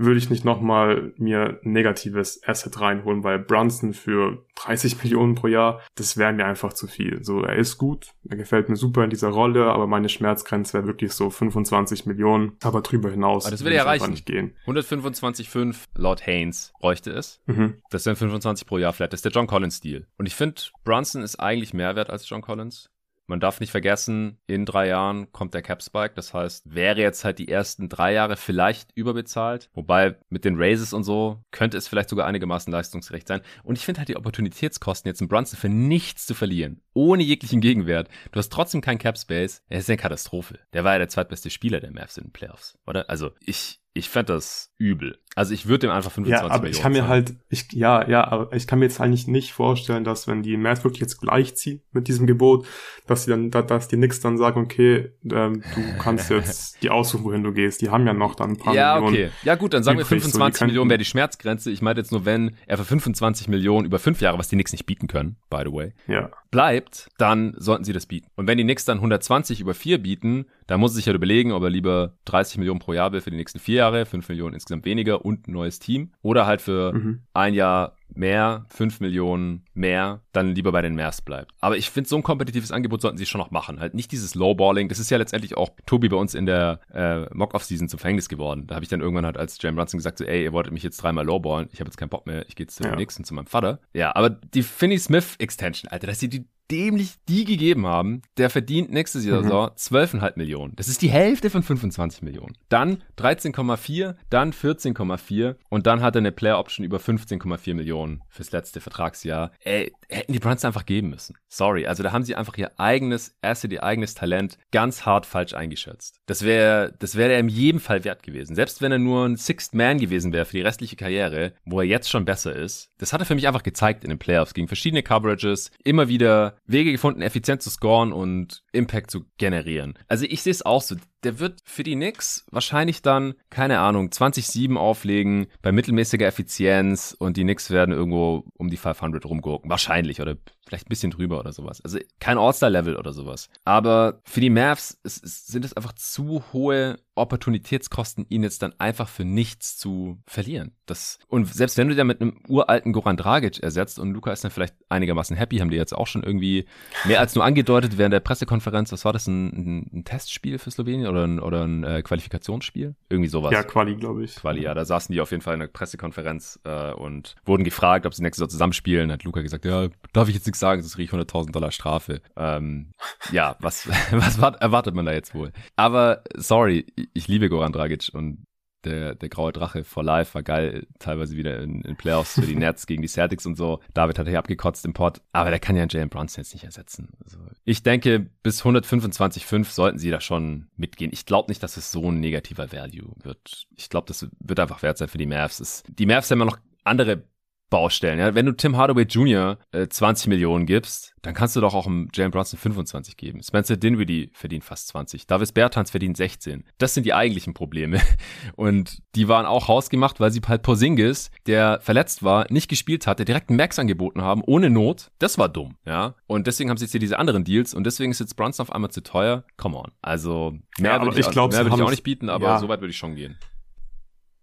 S2: würde ich nicht nochmal mir negatives Asset reinholen, weil Brunson für 30 Millionen pro Jahr, das wäre mir einfach zu viel. So, er ist gut, er gefällt mir super in dieser Rolle, aber meine Schmerzgrenze wäre wirklich so 25 Millionen, aber drüber hinaus.
S1: Aber das würde ja reichen. Nicht gehen. 125,5 laut Haynes bräuchte es. Mhm. Das sind 25 pro Jahr flat. Das ist der John Collins-Deal. Und ich finde, Brunson ist eigentlich mehr wert als John Collins. Man darf nicht vergessen, in drei Jahren kommt der Cap Spike. Das heißt, wäre jetzt halt die ersten drei Jahre vielleicht überbezahlt. Wobei mit den Raises und so könnte es vielleicht sogar einigermaßen leistungsgerecht sein. Und ich finde halt die Opportunitätskosten jetzt in Brunson für nichts zu verlieren. Ohne jeglichen Gegenwert. Du hast trotzdem keinen Cap Space. Er ist eine Katastrophe. Der war ja der zweitbeste Spieler der Mavs in den Playoffs, oder? Also ich, ich fände das übel. Also ich würde ihm einfach 25
S2: ja, aber
S1: Millionen
S2: ich kann mir halt, ich, ja, ja, aber ich kann mir jetzt eigentlich nicht vorstellen, dass wenn die Mavs wirklich jetzt gleichziehen mit diesem Gebot, dass sie dann, dass die Knicks dann sagen, okay, ähm, du kannst jetzt die aussuchen, wohin du gehst. Die haben ja noch dann ein paar
S1: ja, Millionen. Ja, okay. Ja gut, dann sagen wir 25 so, Millionen wäre die Schmerzgrenze. Ich meine jetzt nur, wenn er für 25 Millionen über fünf Jahre, was die Knicks nicht bieten können, by the way,
S2: ja.
S1: Bleibt, dann sollten sie das bieten. Und wenn die Knicks dann 120 über vier bieten, dann muss er sich ja überlegen, ob er lieber 30 Millionen pro Jahr will für die nächsten vier Jahre, 5 Millionen insgesamt weniger und ein neues Team. Oder halt für mhm. ein Jahr mehr, 5 Millionen mehr, dann lieber bei den Mavs bleibt. Aber ich finde, so ein kompetitives Angebot sollten sie schon noch machen. Halt nicht dieses Lowballing. Das ist ja letztendlich auch Tobi bei uns in der äh, Mock-Off-Season zum Verhängnis geworden. Da habe ich dann irgendwann halt als Jam Brunson gesagt, so, ey, ihr wolltet mich jetzt dreimal lowballen. Ich habe jetzt keinen Bock mehr. Ich gehe jetzt zu ja. dem nächsten, zu meinem Vater. Ja, aber die Finney Smith Extension, Alter, dass sie die dämlich die gegeben haben, der verdient nächstes Jahr mhm. so 12,5 Millionen. Das ist die Hälfte von 25 Millionen. Dann 13,4, dann 14,4 und dann hat er eine Player Option über 15,4 Millionen fürs letzte Vertragsjahr. Ey, hätten die Browns einfach geben müssen. Sorry, also da haben sie einfach ihr eigenes Asset, ihr eigenes Talent ganz hart falsch eingeschätzt. Das wäre, das wäre er in jedem Fall wert gewesen. Selbst wenn er nur ein Sixth Man gewesen wäre für die restliche Karriere, wo er jetzt schon besser ist. Das hat er für mich einfach gezeigt in den Playoffs gegen verschiedene Coverages, immer wieder Wege gefunden, effizient zu scoren und Impact zu generieren. Also ich sehe es auch so der wird für die Knicks wahrscheinlich dann, keine Ahnung, 20-7 auflegen bei mittelmäßiger Effizienz und die Knicks werden irgendwo um die 500 rumgurken. Wahrscheinlich oder vielleicht ein bisschen drüber oder sowas. Also kein All-Star-Level oder sowas. Aber für die Mavs ist, ist, sind es einfach zu hohe Opportunitätskosten, ihn jetzt dann einfach für nichts zu verlieren. Das, und selbst wenn du da mit einem uralten Goran Dragic ersetzt und Luca ist dann vielleicht einigermaßen happy, haben die jetzt auch schon irgendwie mehr als nur angedeutet während der Pressekonferenz, was war das, ein, ein, ein Testspiel für Slowenien oder ein, oder ein äh, Qualifikationsspiel? Irgendwie sowas.
S2: Ja, Quali, glaube ich.
S1: Quali, ja, da saßen die auf jeden Fall in der Pressekonferenz äh, und wurden gefragt, ob sie nächstes Jahr zusammenspielen. Hat Luca gesagt, ja, darf ich jetzt nichts sagen, sonst kriege ich 100.000 Dollar Strafe. Ähm, ja, was, was erwartet man da jetzt wohl? Aber sorry, ich liebe Goran Dragic und der, der graue Drache for Life war geil, teilweise wieder in, in Playoffs für die Nets gegen die Celtics und so. David hat hier abgekotzt im Pod, aber der kann ja Jalen Brunson jetzt nicht ersetzen. Also ich denke, bis 125,5 sollten sie da schon mitgehen. Ich glaube nicht, dass es so ein negativer Value wird. Ich glaube, das wird einfach wert sein für die Mavs. Es, die Mavs haben ja noch andere Baustellen. Ja? Wenn du Tim Hardaway Jr. Äh, 20 Millionen gibst, dann kannst du doch auch einem Jalen Brunson 25 geben. Spencer Dinwiddie verdient fast 20. Davis Bertans verdient 16. Das sind die eigentlichen Probleme. Und die waren auch hausgemacht, weil sie halt Porzingis, der verletzt war, nicht gespielt hat, der direkt einen Max angeboten haben, ohne Not. Das war dumm, ja. Und deswegen haben sie jetzt hier diese anderen Deals und deswegen ist jetzt Brunson auf einmal zu teuer. Come on. Also mehr ja, würde ich, ich, glaub, mehr würd ich auch nicht bieten, aber ja. so weit würde ich schon gehen.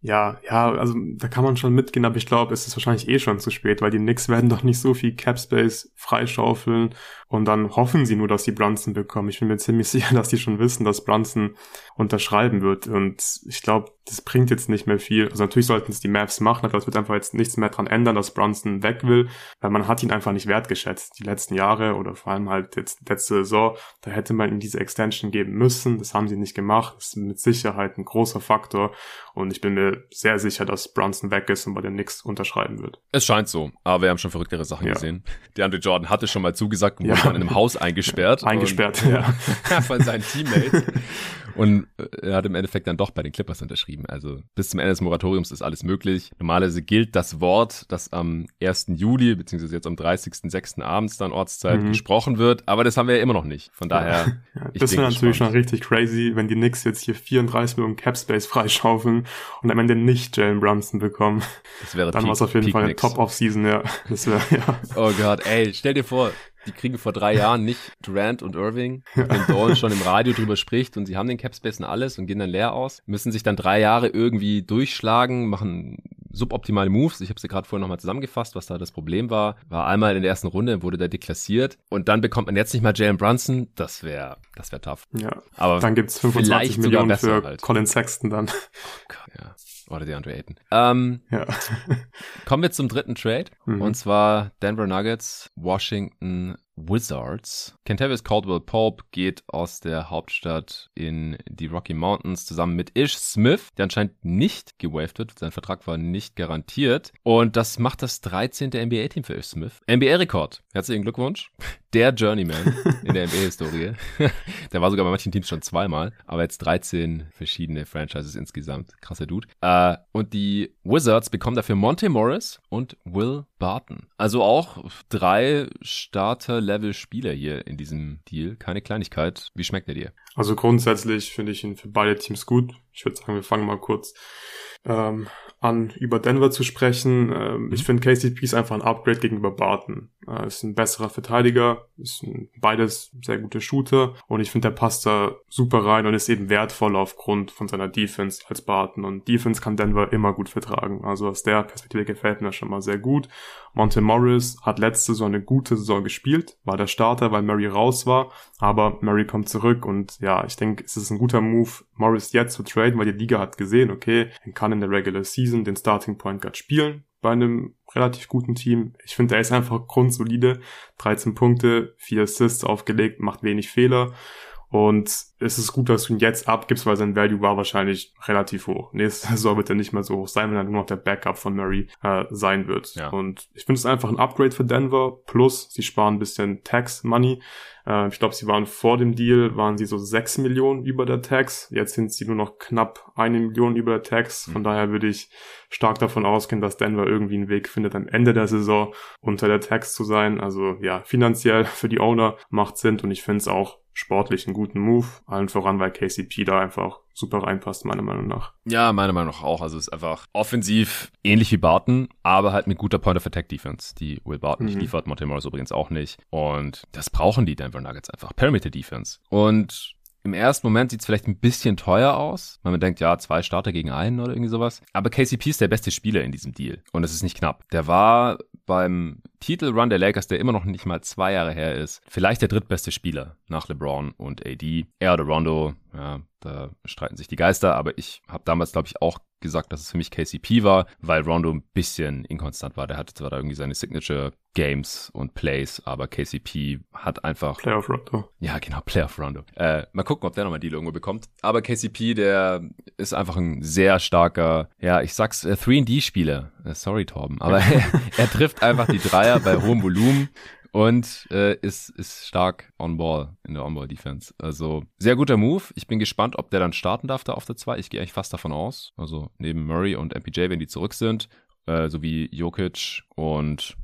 S2: Ja, ja, also da kann man schon mitgehen, aber ich glaube, es ist wahrscheinlich eh schon zu spät, weil die Knicks werden doch nicht so viel Cap Space freischaufeln, und dann hoffen sie nur, dass sie Brunson bekommen. Ich bin mir ziemlich sicher, dass die schon wissen, dass Brunson unterschreiben wird und ich glaube, das bringt jetzt nicht mehr viel. Also natürlich sollten es die Mavs machen, aber es wird einfach jetzt nichts mehr dran ändern, dass Brunson weg will, weil man hat ihn einfach nicht wertgeschätzt. Die letzten Jahre oder vor allem halt jetzt letzte Saison, da hätte man ihm diese Extension geben müssen. Das haben sie nicht gemacht. Das ist mit Sicherheit ein großer Faktor und ich bin mir sehr sicher, dass Brunson weg ist und bei den Knicks unterschreiben wird.
S1: Es scheint so, aber wir haben schon verrücktere Sachen ja. gesehen. Der Andre Jordan hatte schon mal zugesagt und ja. in einem Haus eingesperrt.
S2: eingesperrt, und,
S1: ja. von seinen Teammates. Und äh, er hat im Endeffekt dann doch bei den Clippers unterschrieben. Also bis zum Ende des Moratoriums ist alles möglich. Normalerweise gilt das Wort, das am 1. Juli, beziehungsweise jetzt am 30.06. abends dann Ortszeit mhm. gesprochen wird. Aber das haben wir ja immer noch nicht. Von daher.
S2: Ja, das wäre natürlich schon richtig crazy, wenn die Knicks jetzt hier 34 Millionen Cap Space freischaufeln und am Ende nicht Jalen Brunson bekommen. Das wäre Dann war es auf jeden Peak Fall eine Top-Off-Season, ja. Das wäre, ja.
S1: Oh Gott, ey, stell dir vor, die kriegen vor drei Jahren nicht Durant und Irving, dem Dawn schon im Radio drüber spricht und sie haben den Capspace und alles und gehen dann leer aus, müssen sich dann drei Jahre irgendwie durchschlagen, machen suboptimale Moves. Ich habe sie gerade vorhin nochmal zusammengefasst, was da das Problem war. War einmal in der ersten Runde, wurde der deklassiert und dann bekommt man jetzt nicht mal Jalen Brunson. Das wäre das wäre tough.
S2: Ja, aber dann gibt's 25 Millionen für halt. Colin Sexton dann. Oh
S1: Gott, ja. Oder DeAndre Ayton. Ähm, ja. kommen wir zum dritten Trade. Mhm. Und zwar Denver Nuggets, Washington Wizards. Kentavious Caldwell Pope geht aus der Hauptstadt in die Rocky Mountains zusammen mit Ish Smith, der anscheinend nicht gewaved wird. Sein Vertrag war nicht garantiert. Und das macht das 13. NBA-Team für Ish Smith. NBA-Rekord. Herzlichen Glückwunsch. Der Journeyman in der NBA-Historie. der war sogar bei manchen Teams schon zweimal, aber jetzt 13 verschiedene Franchises insgesamt. Krasser Dude. Äh, und die Wizards bekommen dafür Monte Morris und Will Barton. Also auch drei Starter-Level-Spieler hier in diesem Deal. Keine Kleinigkeit. Wie schmeckt er dir?
S2: Also grundsätzlich finde ich ihn für beide Teams gut. Ich würde sagen, wir fangen mal kurz ähm, an, über Denver zu sprechen. Ähm, ich finde KCP ist einfach ein Upgrade gegenüber Barton. Äh, ist ein besserer Verteidiger, ist ein, beides sehr gute Shooter und ich finde, der passt da super rein und ist eben wertvoll aufgrund von seiner Defense als Barton und Defense kann Denver immer gut vertragen. Also aus der Perspektive gefällt mir schon mal sehr gut. Monte Morris hat letzte Saison eine gute Saison gespielt, war der Starter, weil Murray raus war, aber Murray kommt zurück und ja, ich denke, es ist ein guter Move, Morris jetzt zu traden, weil die Liga hat gesehen, okay, er kann in der Regular Season den Starting Point Guard spielen bei einem relativ guten Team. Ich finde, er ist einfach grundsolide. 13 Punkte, 4 Assists aufgelegt, macht wenig Fehler. Und es ist gut, dass du ihn jetzt abgibst, weil sein Value war wahrscheinlich relativ hoch. Nächste Saison wird er nicht mehr so hoch sein, wenn er nur noch der Backup von Murray äh, sein wird. Ja. Und ich finde es einfach ein Upgrade für Denver. Plus, sie sparen ein bisschen Tax Money. Äh, ich glaube, sie waren vor dem Deal, waren sie so 6 Millionen über der Tax. Jetzt sind sie nur noch knapp eine Million über der Tax. Von mhm. daher würde ich stark davon ausgehen, dass Denver irgendwie einen Weg findet, am Ende der Saison unter der Tax zu sein. Also ja, finanziell für die Owner macht Sinn und ich finde es auch sportlich einen guten Move. Allen voran, weil KCP da einfach super reinpasst, meiner Meinung nach.
S1: Ja, meiner Meinung nach auch. Also es ist einfach offensiv ähnlich wie Barton, aber halt mit guter Point of Attack Defense, die Will Barton mhm. nicht liefert, Monte Morris übrigens auch nicht. Und das brauchen die Denver Nuggets einfach. Perimeter Defense. Und im ersten Moment sieht es vielleicht ein bisschen teuer aus, weil man denkt, ja, zwei Starter gegen einen oder irgendwie sowas. Aber KCP ist der beste Spieler in diesem Deal und es ist nicht knapp. Der war beim Titelrun der Lakers, der immer noch nicht mal zwei Jahre her ist, vielleicht der drittbeste Spieler nach LeBron und AD. Er oder Rondo, ja, da streiten sich die Geister, aber ich habe damals, glaube ich, auch gesagt, dass es für mich KCP war, weil Rondo ein bisschen inkonstant war. Der hatte zwar da irgendwie seine Signature Games und Plays, aber KCP hat einfach.
S2: Playoff Rondo.
S1: Ja, genau, Playoff Rondo. Äh, mal gucken, ob der nochmal die irgendwo bekommt. Aber KCP, der ist einfach ein sehr starker, ja, ich sag's, äh, 3D-Spieler. Äh, sorry, Torben. Aber er, er trifft einfach die Dreier bei hohem Volumen und äh, ist, ist stark on ball in der On-Ball Defense. Also sehr guter Move. Ich bin gespannt, ob der dann starten darf da auf der 2. Ich gehe eigentlich fast davon aus. Also neben Murray und MPJ, wenn die zurück sind, äh, sowie Jokic und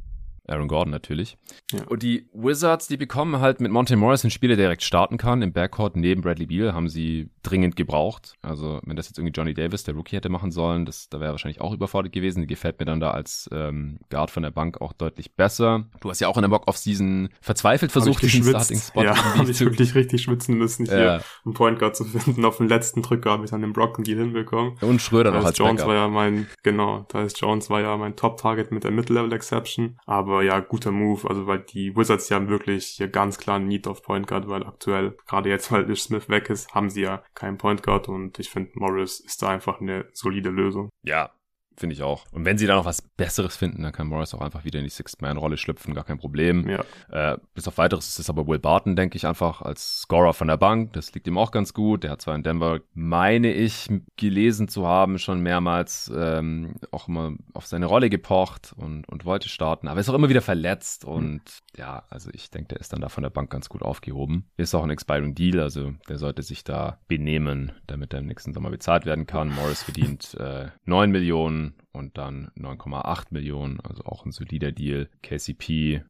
S1: Aaron Gordon natürlich. Ja. Und die Wizards, die bekommen halt mit Monte Morris einen Spieler, der direkt starten kann. Im Backcourt neben Bradley Beal haben sie dringend gebraucht. Also wenn das jetzt irgendwie Johnny Davis, der Rookie, hätte machen sollen, das, da wäre er wahrscheinlich auch überfordert gewesen. Die gefällt mir dann da als ähm, Guard von der Bank auch deutlich besser. Du hast ja auch in der Mock-Off-Season verzweifelt versucht,
S2: diesen Starting-Spot Ja, habe ich wirklich richtig schwitzen müssen, hier ja. einen Point Guard zu finden. Auf den letzten Drücker habe ich dann den Brocken Deal hinbekommen.
S1: Und Schröder noch als
S2: Jones Backup. war ja mein, genau, da ist Jones war ja mein Top-Target mit der Mid-Level-Exception. Aber ja, guter Move, also weil die Wizards ja wirklich hier ganz klar einen Need auf Point Guard, weil aktuell, gerade jetzt, weil Ish Smith weg ist, haben sie ja keinen Point Guard und ich finde, Morris ist da einfach eine solide Lösung.
S1: Ja, Finde ich auch. Und wenn sie da noch was Besseres finden, dann kann Morris auch einfach wieder in die Sixth-Man-Rolle schlüpfen, gar kein Problem. Ja. Äh, bis auf weiteres ist es aber Will Barton, denke ich, einfach als Scorer von der Bank. Das liegt ihm auch ganz gut. Der hat zwar in Denver, meine ich, gelesen zu haben, schon mehrmals ähm, auch immer auf seine Rolle gepocht und, und wollte starten, aber ist auch immer wieder verletzt. Und mhm. ja, also ich denke, der ist dann da von der Bank ganz gut aufgehoben. Ist auch ein Expiring Deal, also der sollte sich da benehmen, damit er im nächsten Sommer bezahlt werden kann. Morris verdient äh, 9 Millionen und dann 9,8 Millionen, also auch ein solider Deal. KCP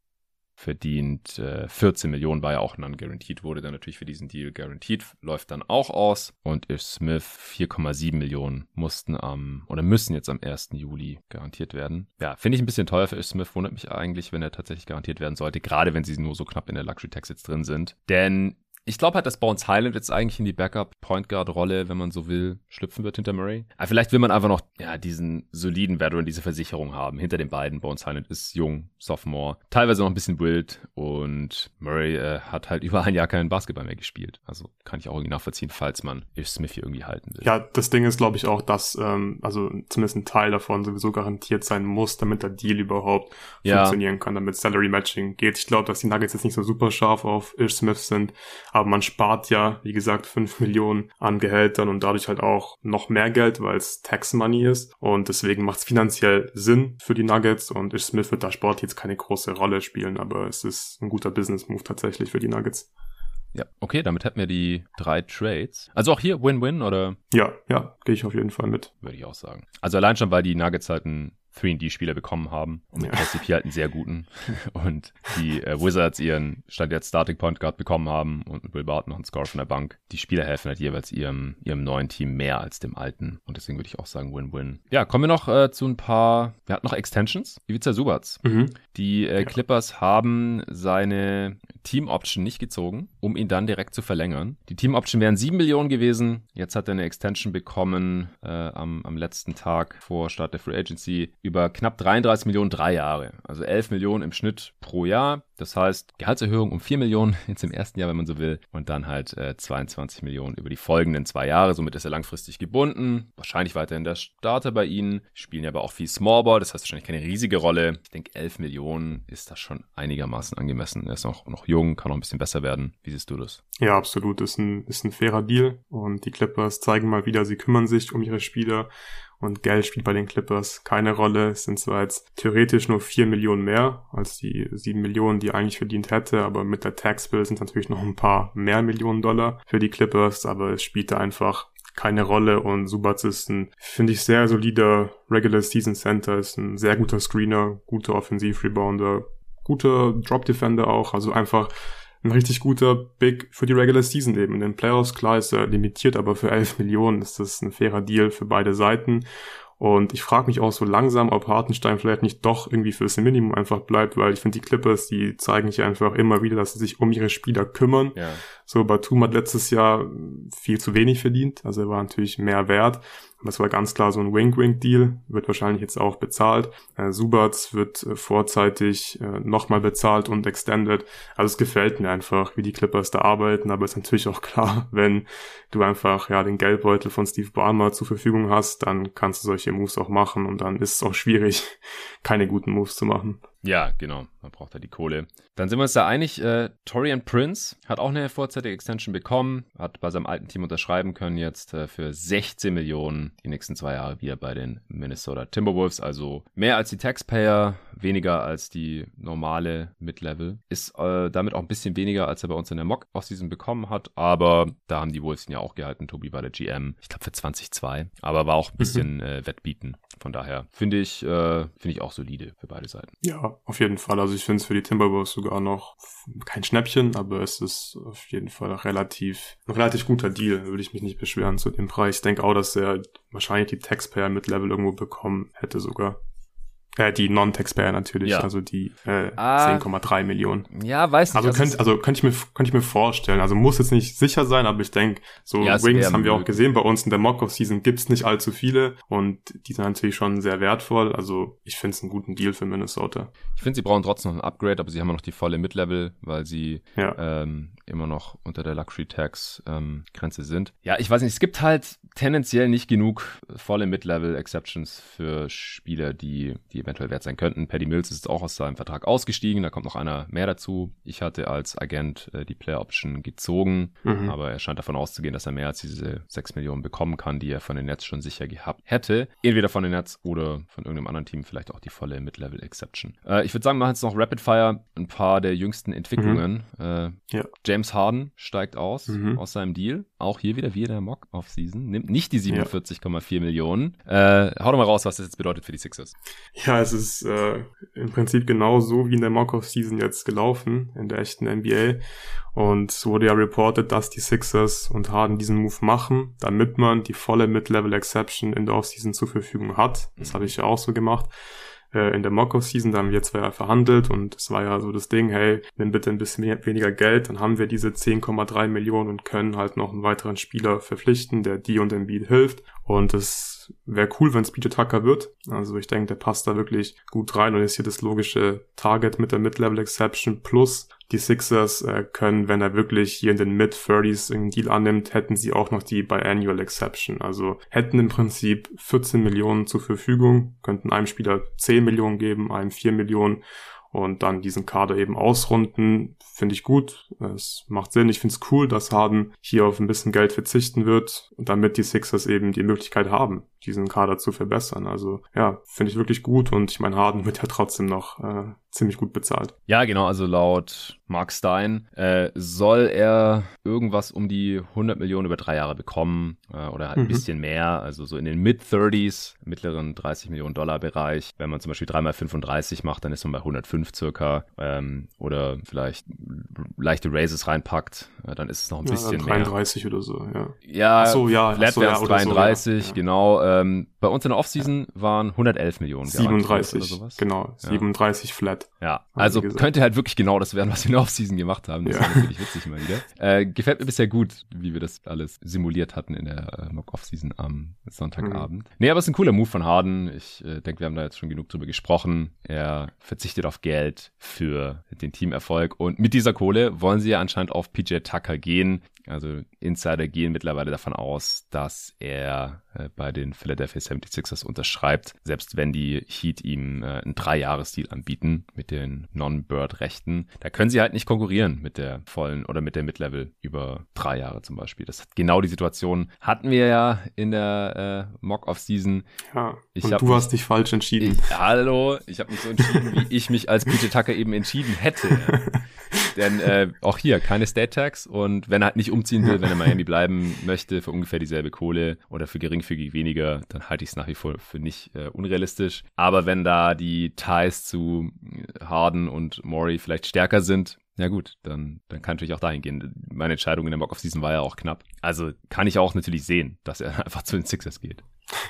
S1: verdient äh, 14 Millionen, war ja auch dann guaranteed, wurde dann natürlich für diesen Deal guaranteed, läuft dann auch aus. Und Ish Smith 4,7 Millionen mussten am, oder müssen jetzt am 1. Juli garantiert werden. Ja, finde ich ein bisschen teuer für Ish Smith, wundert mich eigentlich, wenn er tatsächlich garantiert werden sollte, gerade wenn sie nur so knapp in der Luxury Tax jetzt drin sind. Denn ich glaube halt, dass Bones Highland jetzt eigentlich in die Backup-Point Guard-Rolle, wenn man so will, schlüpfen wird hinter Murray. Aber vielleicht will man einfach noch, ja, diesen soliden Veteran, diese Versicherung haben hinter den beiden. Bones Highland ist jung, Sophomore, teilweise noch ein bisschen wild und Murray äh, hat halt über ein Jahr keinen Basketball mehr gespielt. Also kann ich auch irgendwie nachvollziehen, falls man Ish Smith hier irgendwie halten will.
S2: Ja, das Ding ist, glaube ich, auch, dass, ähm, also zumindest ein Teil davon sowieso garantiert sein muss, damit der Deal überhaupt ja. funktionieren kann, damit Salary Matching geht. Ich glaube, dass die Nuggets jetzt nicht so super scharf auf Ish Smith sind, aber man spart ja, wie gesagt, 5 Millionen an Gehältern und dadurch halt auch noch mehr Geld, weil es Tax Money ist. Und deswegen macht es finanziell Sinn für die Nuggets und Ish Smith wird da Sport jetzt keine große Rolle spielen, aber es ist ein guter Business-Move tatsächlich für die Nuggets.
S1: Ja, okay, damit hätten wir die drei Trades. Also auch hier Win-Win oder?
S2: Ja, ja, gehe ich auf jeden Fall mit.
S1: Würde ich auch sagen. Also allein schon, weil die Nuggets halt ein 3D-Spieler bekommen haben und mit. KCP halt einen sehr guten und die äh, Wizards ihren Stand jetzt Starting Point Guard bekommen haben und mit Will Barton noch einen Score von der Bank. Die Spieler helfen halt jeweils ihrem, ihrem neuen Team mehr als dem alten und deswegen würde ich auch sagen Win-Win. Ja, kommen wir noch äh, zu ein paar, wir hatten noch Extensions. Ivica Subats. Mhm. Die äh, Clippers haben seine Team Option nicht gezogen, um ihn dann direkt zu verlängern. Die Team Option wären 7 Millionen gewesen. Jetzt hat er eine Extension bekommen äh, am, am letzten Tag vor Start der Free Agency über knapp 33 Millionen drei Jahre. Also 11 Millionen im Schnitt pro Jahr. Das heißt, Gehaltserhöhung um 4 Millionen jetzt im ersten Jahr, wenn man so will. Und dann halt äh, 22 Millionen über die folgenden zwei Jahre. Somit ist er langfristig gebunden. Wahrscheinlich weiterhin der Starter bei ihnen. Spielen ja aber auch viel Smallball. Das heißt wahrscheinlich keine riesige Rolle. Ich denke, 11 Millionen ist das schon einigermaßen angemessen. Er ist noch, noch jung, kann noch ein bisschen besser werden. Wie siehst du das?
S2: Ja, absolut. Ist ein, ist ein fairer Deal. Und die Clippers zeigen mal wieder, sie kümmern sich um ihre Spieler und Geld spielt bei den Clippers keine Rolle. Es sind zwar jetzt theoretisch nur vier Millionen mehr als die sieben Millionen, die er eigentlich verdient hätte, aber mit der Tax Bill sind natürlich noch ein paar mehr Millionen Dollar für die Clippers, aber es spielt da einfach keine Rolle und Subats ist ein, finde ich, sehr solider Regular Season Center, ist ein sehr guter Screener, guter Offensiv-Rebounder, guter Drop Defender auch, also einfach ein richtig guter Big für die Regular Season eben. In den Playoffs, klar, ist er limitiert, aber für 11 Millionen ist das ein fairer Deal für beide Seiten. Und ich frage mich auch so langsam, ob Hartenstein vielleicht nicht doch irgendwie fürs Minimum einfach bleibt, weil ich finde, die Clippers, die zeigen hier einfach immer wieder, dass sie sich um ihre Spieler kümmern. Ja. So, Batum hat letztes Jahr viel zu wenig verdient, also er war natürlich mehr wert. Das war ganz klar so ein Wink-Wink-Deal, wird wahrscheinlich jetzt auch bezahlt. Äh, Subats wird äh, vorzeitig äh, nochmal bezahlt und extended. Also es gefällt mir einfach, wie die Clippers da arbeiten, aber es ist natürlich auch klar, wenn du einfach ja den Geldbeutel von Steve Ballmer zur Verfügung hast, dann kannst du solche Moves auch machen und dann ist es auch schwierig, keine guten Moves zu machen.
S1: Ja, genau. Man braucht da die Kohle. Dann sind wir uns da einig. Äh, Torian Prince hat auch eine vorzeitige Extension bekommen, hat bei seinem alten Team unterschreiben können jetzt äh, für 16 Millionen die nächsten zwei Jahre wieder bei den Minnesota Timberwolves. Also mehr als die Taxpayer weniger als die normale Mid-Level. Ist äh, damit auch ein bisschen weniger, als er bei uns in der Mock Offseason bekommen hat. Aber da haben die Wolves ihn ja auch gehalten. Tobi war der GM, ich glaube für 2002. Aber war auch ein bisschen mhm. äh, Wettbieten. Von daher finde ich, äh, finde ich auch solide für beide Seiten.
S2: Auf jeden Fall. Also ich finde es für die Timberwolves sogar noch kein Schnäppchen, aber es ist auf jeden Fall relativ, ein relativ guter Deal. Würde ich mich nicht beschweren zu dem Preis. Ich denke auch, dass er wahrscheinlich die Taxpayer mit Level irgendwo bekommen hätte sogar. Äh, die Non-Taxpayer natürlich, ja. also die äh, ah, 10,3 Millionen.
S1: Ja, weiß
S2: nicht. Also könnte also könnte ich mir könnte ich mir vorstellen. Also muss jetzt nicht sicher sein, aber ich denke, so ja, Wings haben wir auch gesehen bei uns in der Mock-Off-Season gibt's nicht allzu viele und die sind natürlich schon sehr wertvoll. Also ich finde es einen guten Deal für Minnesota.
S1: Ich finde, sie brauchen trotzdem noch ein Upgrade, aber sie haben noch die volle Mid-Level, weil sie ja. ähm, immer noch unter der Luxury Tax ähm, Grenze sind. Ja, ich weiß nicht, es gibt halt tendenziell nicht genug volle Mid-Level Exceptions für Spieler, die, die eventuell wert sein könnten. Paddy Mills ist auch aus seinem Vertrag ausgestiegen, da kommt noch einer mehr dazu. Ich hatte als Agent äh, die Player Option gezogen, mhm. aber er scheint davon auszugehen, dass er mehr als diese 6 Millionen bekommen kann, die er von den Nets schon sicher gehabt hätte. Entweder von den Nets oder von irgendeinem anderen Team vielleicht auch die volle Mid-Level Exception. Äh, ich würde sagen, wir machen jetzt noch Rapid Fire, ein paar der jüngsten Entwicklungen. Mhm. Äh, ja. James Harden steigt aus mhm. aus seinem Deal. Auch hier wieder wie in der Mock-Off-Season. Nimmt nicht die 47,4 ja. Millionen. Äh, hau doch mal raus, was das jetzt bedeutet für die Sixers.
S2: Ja, es ist äh, im Prinzip genau so wie in der Mock-Off-Season jetzt gelaufen, in der echten NBA. Und es wurde ja reported, dass die Sixers und Harden diesen Move machen, damit man die volle Mid-Level Exception in der Off-Season zur Verfügung hat. Das mhm. habe ich ja auch so gemacht äh, in der Mock-Off-Season, da haben wir zwar ja verhandelt und es war ja so das Ding, hey, nimm bitte ein bisschen mehr, weniger Geld, dann haben wir diese 10,3 Millionen und können halt noch einen weiteren Spieler verpflichten, der die und dem Beat hilft. Und es wäre cool, wenn es PJ Tucker wird. Also ich denke, der passt da wirklich gut rein und ist hier das logische Target mit der Mid-Level Exception plus die Sixers äh, können, wenn er wirklich hier in den Mid-30s einen Deal annimmt, hätten sie auch noch die Biannual Exception. Also hätten im Prinzip 14 Millionen zur Verfügung, könnten einem Spieler 10 Millionen geben, einem 4 Millionen und dann diesen Kader eben ausrunden, finde ich gut. Es macht Sinn. Ich finde es cool, dass Harden hier auf ein bisschen Geld verzichten wird, damit die Sixers eben die Möglichkeit haben, diesen Kader zu verbessern. Also ja, finde ich wirklich gut und ich meine, Harden wird ja trotzdem noch äh, ziemlich gut bezahlt.
S1: Ja, genau, also laut Mark Stein äh, soll er irgendwas um die 100 Millionen über drei Jahre bekommen äh, oder halt ein mhm. bisschen mehr, also so in den Mid-30s, mittleren 30 Millionen Dollar Bereich. Wenn man zum Beispiel 3 mal 35 macht, dann ist man bei 105 circa ähm, oder vielleicht leichte Raises reinpackt, äh, dann ist es noch ein bisschen 33
S2: mehr. 33 oder so, ja.
S1: Ja, so, ja, Flat so, ja, 33, so, ja. genau. Ähm, bei uns in der Offseason waren 10011 Millionen.
S2: 37, oder sowas. genau, 37 Flat.
S1: Ja, also könnte halt wirklich genau das werden, was wir in der Offseason gemacht haben. Das ja. war natürlich witzig mal wieder. Äh, gefällt mir bisher gut, wie wir das alles simuliert hatten in der äh, Mock-Offseason am Sonntagabend. Mhm. Nee, aber es ist ein cooler Move von Harden. Ich äh, denke, wir haben da jetzt schon genug drüber gesprochen. Er verzichtet auf Geld für den Teamerfolg und mit dieser Kohle wollen sie ja anscheinend auf PJ Tucker gehen. Also Insider gehen mittlerweile davon aus, dass er äh, bei den Philadelphia 76ers unterschreibt, selbst wenn die Heat ihm äh, einen Dreijahresdeal anbieten mit den Non-Bird-Rechten. Da können sie halt nicht konkurrieren mit der vollen oder mit der Mid-Level über drei Jahre zum Beispiel. Das hat genau die Situation hatten wir ja in der äh, Mock-Off-Season.
S2: Ja, ich und du hast dich falsch entschieden.
S1: Ich, hallo, ich habe mich so entschieden, wie ich mich als PJ Tucker eben entschieden hätte. Denn äh, auch hier keine State Tax und wenn er halt nicht umziehen will, wenn er Miami bleiben möchte für ungefähr dieselbe Kohle oder für geringfügig weniger, dann halte ich es nach wie vor für nicht äh, unrealistisch. Aber wenn da die Ties zu Harden und Maury vielleicht stärker sind, ja gut, dann, dann kann natürlich auch dahin gehen. Meine Entscheidung in der Mock-Off-Season war ja auch knapp. Also kann ich auch natürlich sehen, dass er einfach zu den Sixers geht.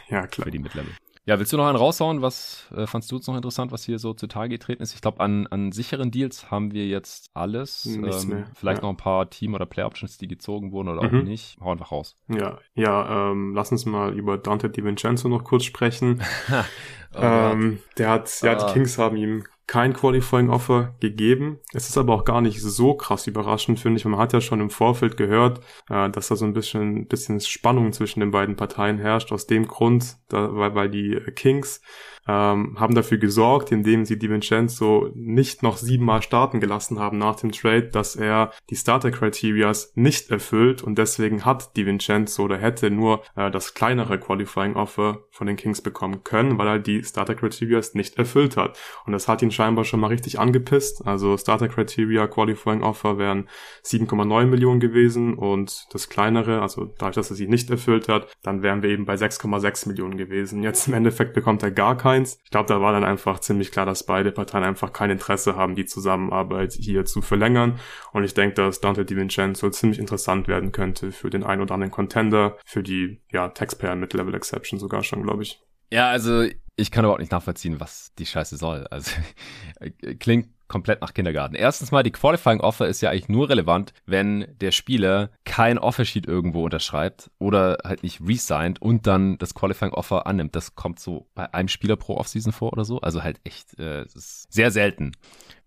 S2: Ja, klar.
S1: Für die Mid-Level. Ja, willst du noch einen raushauen? Was äh, fandst du jetzt noch interessant, was hier so zutage getreten ist? Ich glaube, an, an sicheren Deals haben wir jetzt alles.
S2: Nichts ähm, mehr.
S1: Vielleicht ja. noch ein paar Team- oder Play-Options, die gezogen wurden oder mhm. auch nicht. Hau einfach raus.
S2: Ja, ja, ähm, lass uns mal über Dante DiVincenzo noch kurz sprechen. oh, ähm, der hat, ja, ah. die Kings haben ihm kein Qualifying Offer gegeben. Es ist aber auch gar nicht so krass überraschend, finde ich. Man hat ja schon im Vorfeld gehört, äh, dass da so ein bisschen, bisschen Spannung zwischen den beiden Parteien herrscht. Aus dem Grund, da, weil, weil die Kings ähm, haben dafür gesorgt, indem sie DiVincenzo nicht noch siebenmal starten gelassen haben nach dem Trade, dass er die Starter-Criterias nicht erfüllt und deswegen hat DiVincenzo oder hätte nur äh, das kleinere Qualifying-Offer von den Kings bekommen können, weil er die Starter-Criterias nicht erfüllt hat. Und das hat ihn scheinbar schon mal richtig angepisst. Also Starter-Criteria Qualifying-Offer wären 7,9 Millionen gewesen und das kleinere, also dadurch, dass er sie nicht erfüllt hat, dann wären wir eben bei 6,6 Millionen gewesen. Jetzt im Endeffekt bekommt er gar keins. Ich glaube, da war dann einfach ziemlich klar, dass beide Parteien einfach kein Interesse haben, die Zusammenarbeit hier zu verlängern. Und ich denke, dass Dante DiVincenzo ziemlich interessant werden könnte für den ein oder anderen Contender, für die ja, Taxpayer Mid-Level Exception sogar schon, glaube ich.
S1: Ja, also ich kann überhaupt nicht nachvollziehen, was die Scheiße soll. Also klingt komplett nach Kindergarten. Erstens mal, die Qualifying Offer ist ja eigentlich nur relevant, wenn der Spieler kein Offersheet irgendwo unterschreibt oder halt nicht resigned und dann das Qualifying Offer annimmt. Das kommt so bei einem Spieler pro Offseason vor oder so. Also halt echt, äh, sehr selten.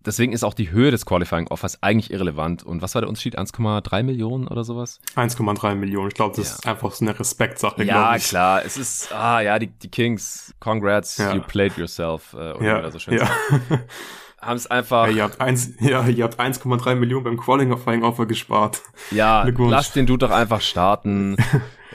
S1: Deswegen ist auch die Höhe des Qualifying Offers eigentlich irrelevant. Und was war der Unterschied? 1,3 Millionen oder sowas?
S2: 1,3 Millionen. Ich glaube, das ja. ist einfach so eine Respektsache,
S1: Ja, klar. Es ist, ah ja, die, die Kings, congrats, ja. you played yourself. Äh, oder ja. so schön ja. haben es einfach.
S2: Ja, ihr habt eins, ja, ihr habt 1,3 Millionen beim Qualifying Offer gespart.
S1: Ja, lass den Dude doch einfach starten.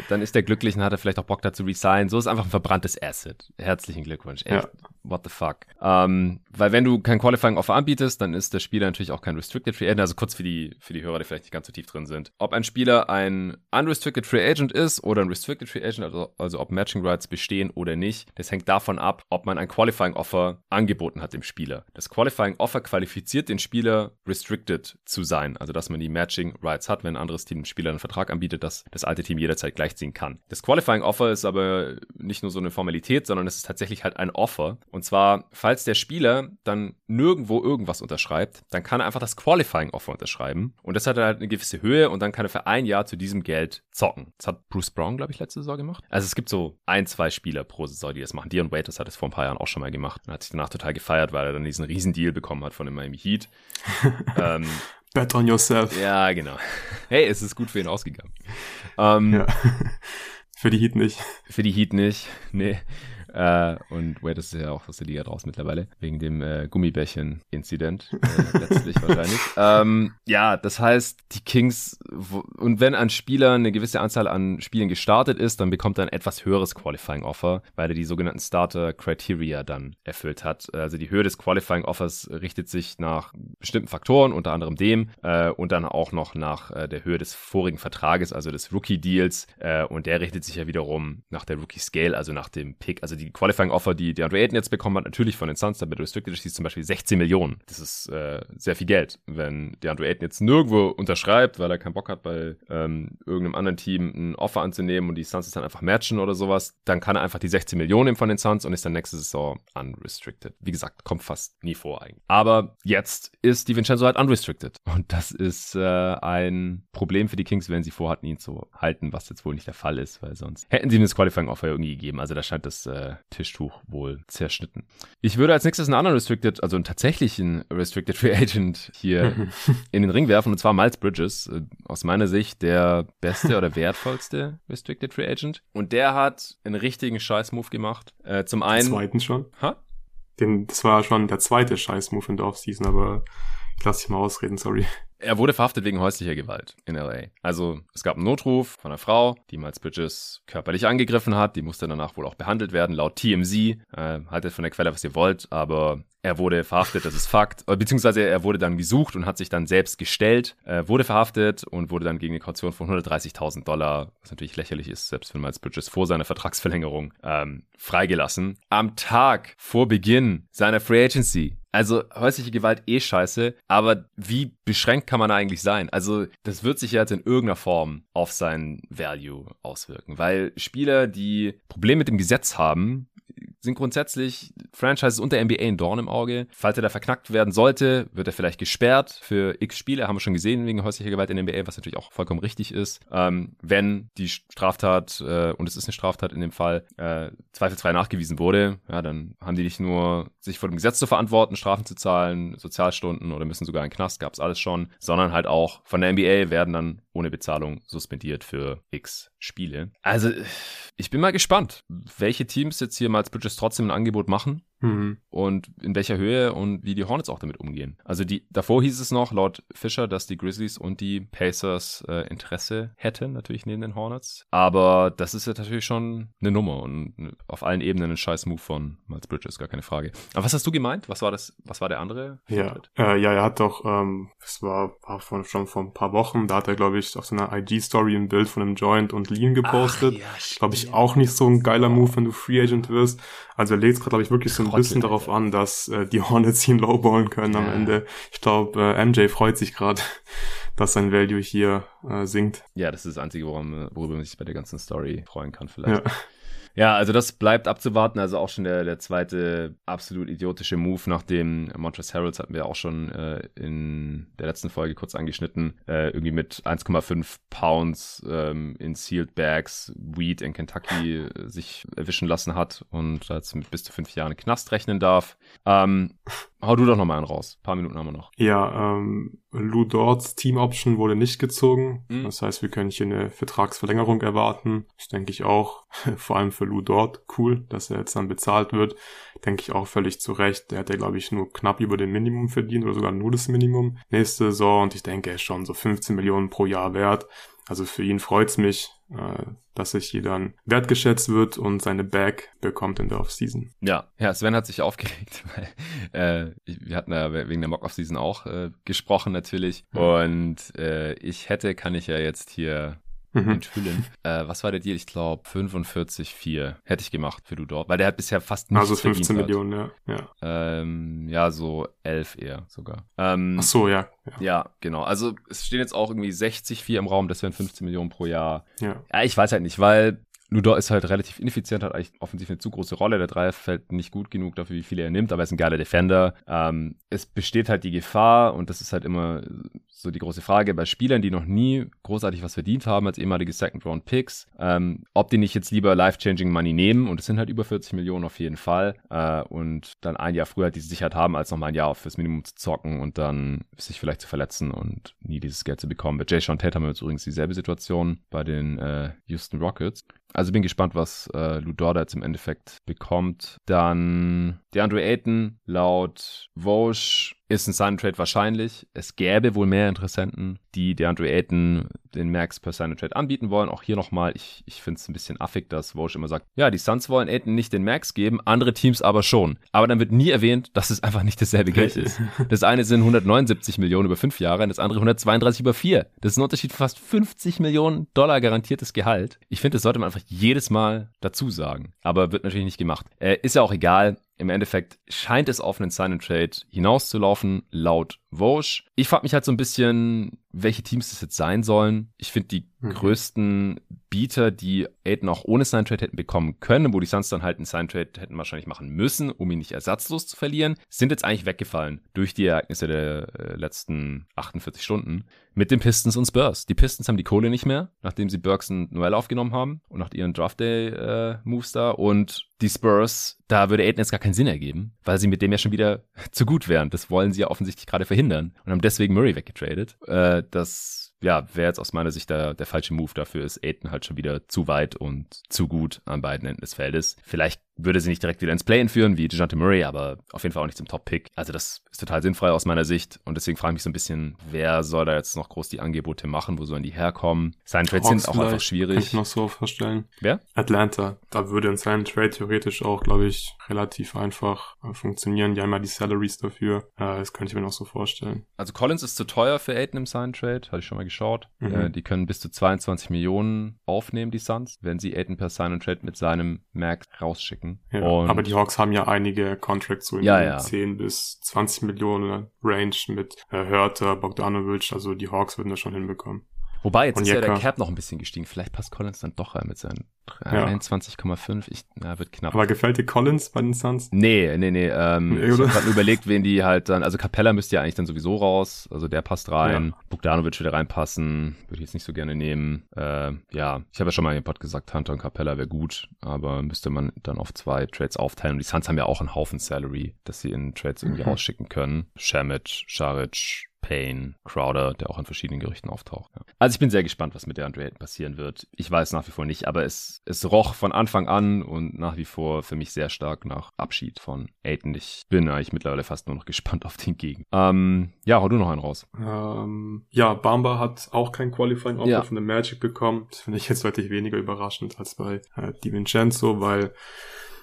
S1: dann ist der glücklich und hat er vielleicht auch Bock dazu resignen. So ist einfach ein verbranntes Asset. Herzlichen Glückwunsch. Echt. Ja. What the fuck. Ähm, weil wenn du kein Qualifying Offer anbietest, dann ist der Spieler natürlich auch kein Restricted Free Agent. Also kurz für die, für die Hörer, die vielleicht nicht ganz so tief drin sind. Ob ein Spieler ein Unrestricted Free Agent ist oder ein Restricted Free Agent, also, also ob Matching Rights bestehen oder nicht, das hängt davon ab, ob man ein Qualifying Offer angeboten hat dem Spieler. Das Qualifying Offer qualifiziert den Spieler, restricted zu sein. Also dass man die Matching Rights hat, wenn ein anderes Team dem Spieler einen Vertrag anbietet, dass das alte Team jederzeit gleichziehen kann. Das Qualifying Offer ist aber nicht nur so eine Formalität, sondern es ist tatsächlich halt ein Offer. Und zwar, falls der Spieler dann nirgendwo irgendwas unterschreibt, dann kann er einfach das Qualifying Offer unterschreiben. Und das hat halt eine gewisse Höhe und dann kann er für ein Jahr zu diesem Geld zocken. Das hat Bruce Brown, glaube ich, letzte Saison gemacht. Also es gibt so ein, zwei Spieler pro Saison, die das machen. Dion Waiters hat es vor ein paar Jahren auch schon mal gemacht und hat sich danach total gefeiert, weil er dann diesen riesen Deal bekommen hat von dem Miami Heat.
S2: ähm, Bet on yourself.
S1: Ja, genau. Hey, es ist gut für ihn ausgegangen. Ähm, ja.
S2: für die Heat nicht.
S1: Für die Heat nicht. Nee. Äh, und Wade ist ja auch aus der Liga draus mittlerweile, wegen dem äh, Gummibärchen-Inzident, äh, letztlich wahrscheinlich. Ähm, ja, das heißt, die Kings, wo, und wenn ein Spieler eine gewisse Anzahl an Spielen gestartet ist, dann bekommt er ein etwas höheres Qualifying-Offer, weil er die sogenannten Starter-Criteria dann erfüllt hat. Also die Höhe des Qualifying-Offers richtet sich nach bestimmten Faktoren, unter anderem dem, äh, und dann auch noch nach äh, der Höhe des vorigen Vertrages, also des Rookie-Deals, äh, und der richtet sich ja wiederum nach der Rookie-Scale, also nach dem Pick, also die die Qualifying-Offer, die DeAndre Ayton jetzt bekommen hat, natürlich von den Suns, damit Restricted ist, zum Beispiel 16 Millionen. Das ist äh, sehr viel Geld. Wenn DeAndre Ayton jetzt nirgendwo unterschreibt, weil er keinen Bock hat, bei ähm, irgendeinem anderen Team ein Offer anzunehmen und die Suns es dann einfach matchen oder sowas, dann kann er einfach die 16 Millionen nehmen von den Suns und ist dann nächste Saison unrestricted. Wie gesagt, kommt fast nie vor eigentlich. Aber jetzt ist DiVincenzo halt unrestricted. Und das ist äh, ein Problem für die Kings, wenn sie vorhatten, ihn zu halten, was jetzt wohl nicht der Fall ist, weil sonst hätten sie ihm das Qualifying-Offer irgendwie gegeben. Also da scheint das äh, Tischtuch wohl zerschnitten. Ich würde als nächstes einen anderen Restricted, also einen tatsächlichen Restricted Free Agent hier in den Ring werfen, und zwar Miles Bridges. Äh, aus meiner Sicht der beste oder wertvollste Restricted Free Agent. Und der hat einen richtigen Scheiß-Move gemacht. Äh, zum einen. Den
S2: zweiten schon? Ha? Den, das war schon der zweite Scheiß-Move in der Offseason, aber ich lass dich mal ausreden, sorry.
S1: Er wurde verhaftet wegen häuslicher Gewalt in LA. Also es gab einen Notruf von einer Frau, die Miles Bridges körperlich angegriffen hat. Die musste danach wohl auch behandelt werden, laut TMZ. Äh, haltet von der Quelle, was ihr wollt, aber er wurde verhaftet, das ist Fakt. Äh, beziehungsweise er wurde dann gesucht und hat sich dann selbst gestellt, äh, wurde verhaftet und wurde dann gegen eine Kaution von 130.000 Dollar, was natürlich lächerlich ist, selbst wenn Miles Bridges vor seiner Vertragsverlängerung ähm, freigelassen. Am Tag vor Beginn seiner Free Agency also häusliche Gewalt eh scheiße, aber wie beschränkt kann man eigentlich sein? Also das wird sich jetzt in irgendeiner Form auf sein Value auswirken, weil Spieler, die Probleme mit dem Gesetz haben, sind grundsätzlich Franchises und der NBA ein Dorn im Auge. Falls er da verknackt werden sollte, wird er vielleicht gesperrt für x Spiele, haben wir schon gesehen wegen häuslicher Gewalt in der NBA, was natürlich auch vollkommen richtig ist. Ähm, wenn die Straftat, äh, und es ist eine Straftat in dem Fall, äh, zweifelsfrei nachgewiesen wurde, ja, dann haben die nicht nur sich vor dem Gesetz zu verantworten, Strafen zu zahlen, Sozialstunden oder müssen sogar in den Knast, gab es alles schon, sondern halt auch von der NBA werden dann ohne Bezahlung suspendiert für x Spiele. Also, ich bin mal gespannt, welche Teams jetzt hier Miles Bridges trotzdem ein Angebot machen. Mhm. Und in welcher Höhe und wie die Hornets auch damit umgehen. Also die, davor hieß es noch laut Fischer, dass die Grizzlies und die Pacers äh, Interesse hätten, natürlich neben den Hornets. Aber das ist ja natürlich schon eine Nummer und auf allen Ebenen ein scheiß Move von Miles Bridges, gar keine Frage. Aber was hast du gemeint? Was war das, was war der andere?
S2: Ja, äh, ja, er hat doch, ähm, es war, war von, schon vor ein paar Wochen, da hat er, glaube ich, auf seiner IG-Story ein Bild von einem Joint und Lean gepostet. Ja, glaube ich auch nicht so ein geiler Move, wenn du Free Agent wirst. Also er legt gerade, glaube ich, wirklich so ein bisschen darauf an, dass äh, die Hornets ihn lowballen können ja. am Ende. Ich glaube, äh, MJ freut sich gerade, dass sein Value hier äh, sinkt.
S1: Ja, das ist das Einzige, worum, worüber man sich bei der ganzen Story freuen kann vielleicht. Ja. Ja, also das bleibt abzuwarten. Also auch schon der, der zweite absolut idiotische Move nach dem Montrezl Harrells hatten wir auch schon äh, in der letzten Folge kurz angeschnitten. Äh, irgendwie mit 1,5 Pounds ähm, in Sealed Bags Weed in Kentucky äh, sich erwischen lassen hat und jetzt mit bis zu fünf Jahren Knast rechnen darf. Ähm, hau du doch noch mal einen raus. Ein paar Minuten haben wir noch.
S2: Ja, ähm, Lou Dorts Team Option wurde nicht gezogen. Mhm. Das heißt, wir können hier eine Vertragsverlängerung erwarten. Das denke ich auch, vor allem für Lou Dort cool, dass er jetzt dann bezahlt wird. Denke ich auch völlig zu Recht. Der hat ja, glaube ich, nur knapp über den Minimum verdient oder sogar nur das Minimum nächste Saison. Und ich denke, er ist schon so 15 Millionen pro Jahr wert. Also für ihn freut's mich, äh, dass sich hier dann wertgeschätzt wird und seine Bag bekommt in der Offseason.
S1: Ja, ja, Sven hat sich aufgeregt, weil äh, wir hatten ja wegen der Mock-Offseason auch äh, gesprochen natürlich. Und äh, ich hätte, kann ich ja jetzt hier. Enthüllen. Äh, was war der Deal? Ich glaube 45,4 hätte ich gemacht für du dort, weil der hat bisher fast
S2: nichts Also 15 Millionen, ja.
S1: Ja. Ähm, ja, so 11 eher sogar. Ähm,
S2: Ach so, ja,
S1: ja. Ja, genau. Also es stehen jetzt auch irgendwie 60,4 im Raum, das wären 15 Millionen pro Jahr. Ja. Ja, ich weiß halt nicht, weil Ludor ist halt relativ ineffizient, hat eigentlich offensiv eine zu große Rolle. Der Dreier fällt nicht gut genug dafür, wie viele er nimmt, aber er ist ein geiler Defender. Ähm, es besteht halt die Gefahr, und das ist halt immer so die große Frage bei Spielern, die noch nie großartig was verdient haben als ehemalige Second-Round-Picks, ähm, ob die nicht jetzt lieber life-changing Money nehmen, und es sind halt über 40 Millionen auf jeden Fall, äh, und dann ein Jahr früher diese Sicherheit haben, als nochmal ein Jahr fürs Minimum zu zocken und dann sich vielleicht zu verletzen und nie dieses Geld zu bekommen. Bei Jay Sean Tate haben wir jetzt übrigens dieselbe Situation bei den äh, Houston Rockets. Also bin gespannt, was äh, Lou Dort jetzt im Endeffekt bekommt. Dann DeAndre Ayton laut Vosch ist ein Sign Trade wahrscheinlich. Es gäbe wohl mehr Interessenten, die DeAndre Ayton den Max per Sign Trade anbieten wollen. Auch hier nochmal, ich, ich finde es ein bisschen affig, dass Vosch immer sagt, ja, die Suns wollen Ayton nicht den Max geben, andere Teams aber schon. Aber dann wird nie erwähnt, dass es einfach nicht dasselbe Geld ist. Das eine sind 179 Millionen über fünf Jahre und das andere 132 über vier. Das ist ein Unterschied von fast 50 Millionen Dollar garantiertes Gehalt. Ich finde, das sollte man einfach jedes Mal dazu sagen. Aber wird natürlich nicht gemacht. Äh, ist ja auch egal. Im Endeffekt scheint es auf einen Sign and Trade hinauszulaufen, laut Vosch. Ich frage mich halt so ein bisschen, welche Teams das jetzt sein sollen. Ich finde die mhm. größten Bieter, die Aiden auch ohne Sign Trade hätten bekommen können, wo die Suns dann halt einen Sign Trade hätten wahrscheinlich machen müssen, um ihn nicht ersatzlos zu verlieren, sind jetzt eigentlich weggefallen durch die Ereignisse der äh, letzten 48 Stunden mit den Pistons und Spurs. Die Pistons haben die Kohle nicht mehr, nachdem sie Burks und Noel aufgenommen haben und nach ihren Draft Day äh, Moves da und die Spurs, da würde Aiden jetzt gar keinen Sinn ergeben, weil sie mit dem ja schon wieder zu gut wären. Das wollen sie ja offensichtlich gerade verhindern und haben deswegen Murray weggetradet. Äh, das ja, wäre jetzt aus meiner Sicht der, der falsche Move dafür ist Aiden halt schon wieder zu weit und zu gut an beiden Enden des Feldes. Vielleicht würde sie nicht direkt wieder ins Play-In führen, wie DeJounte Murray, aber auf jeden Fall auch nicht zum Top-Pick. Also das ist total sinnfrei aus meiner Sicht und deswegen frage ich mich so ein bisschen, wer soll da jetzt noch groß die Angebote machen, wo sollen die herkommen? Sign Trades sind auch einfach schwierig. Kann
S2: ich noch so vorstellen.
S1: Wer?
S2: Atlanta. Da würde ein Sign Trade theoretisch auch, glaube ich, relativ einfach äh, funktionieren. Die haben ja die Salaries dafür. Äh, das könnte ich mir noch so vorstellen.
S1: Also Collins ist zu teuer für Aiden im Sign Trade, hatte ich schon mal geschaut. Mhm. Äh, die können bis zu 22 Millionen aufnehmen, die Suns, wenn sie Aiden per Sign Trade mit seinem Max rausschicken.
S2: Ja, und aber die Hawks haben ja einige Contracts so in ja, ja. 10 bis 20 Millionen Range mit äh, Hörter, Bogdanovic, also die Hawks würden das schon hinbekommen.
S1: Wobei, jetzt Onyeka. ist ja der Cap noch ein bisschen gestiegen. Vielleicht passt Collins dann doch rein mit seinen ja. 21,5. Ich, na, wird knapp.
S2: Aber gefällt dir Collins bei den Suns?
S1: Nee, nee, nee. Ähm, nee ich habe gerade überlegt, wen die halt dann, also Capella müsste ja eigentlich dann sowieso raus. Also der passt rein. Ja. Bogdanovic würde reinpassen. Würde ich jetzt nicht so gerne nehmen. Äh, ja, ich habe ja schon mal im Pod gesagt, Hunter und Capella wäre gut, aber müsste man dann auf zwei Trades aufteilen. Und die Suns haben ja auch einen Haufen Salary, dass sie in Trades irgendwie mhm. rausschicken können. Shamit, Scharic, Payne, Crowder, der auch in verschiedenen Gerüchten auftaucht. Ja. Also ich bin sehr gespannt, was mit der Andre Ayton passieren wird. Ich weiß nach wie vor nicht, aber es, es roch von Anfang an und nach wie vor für mich sehr stark nach Abschied von Ayton. Ich bin eigentlich mittlerweile fast nur noch gespannt auf den Gegen. Ähm, ja, hau du noch einen raus.
S2: Ähm, ja, Bamba hat auch kein Qualifying Offer ja. von der Magic bekommen. Das finde ich jetzt deutlich weniger überraschend als bei äh, DiVincenzo, weil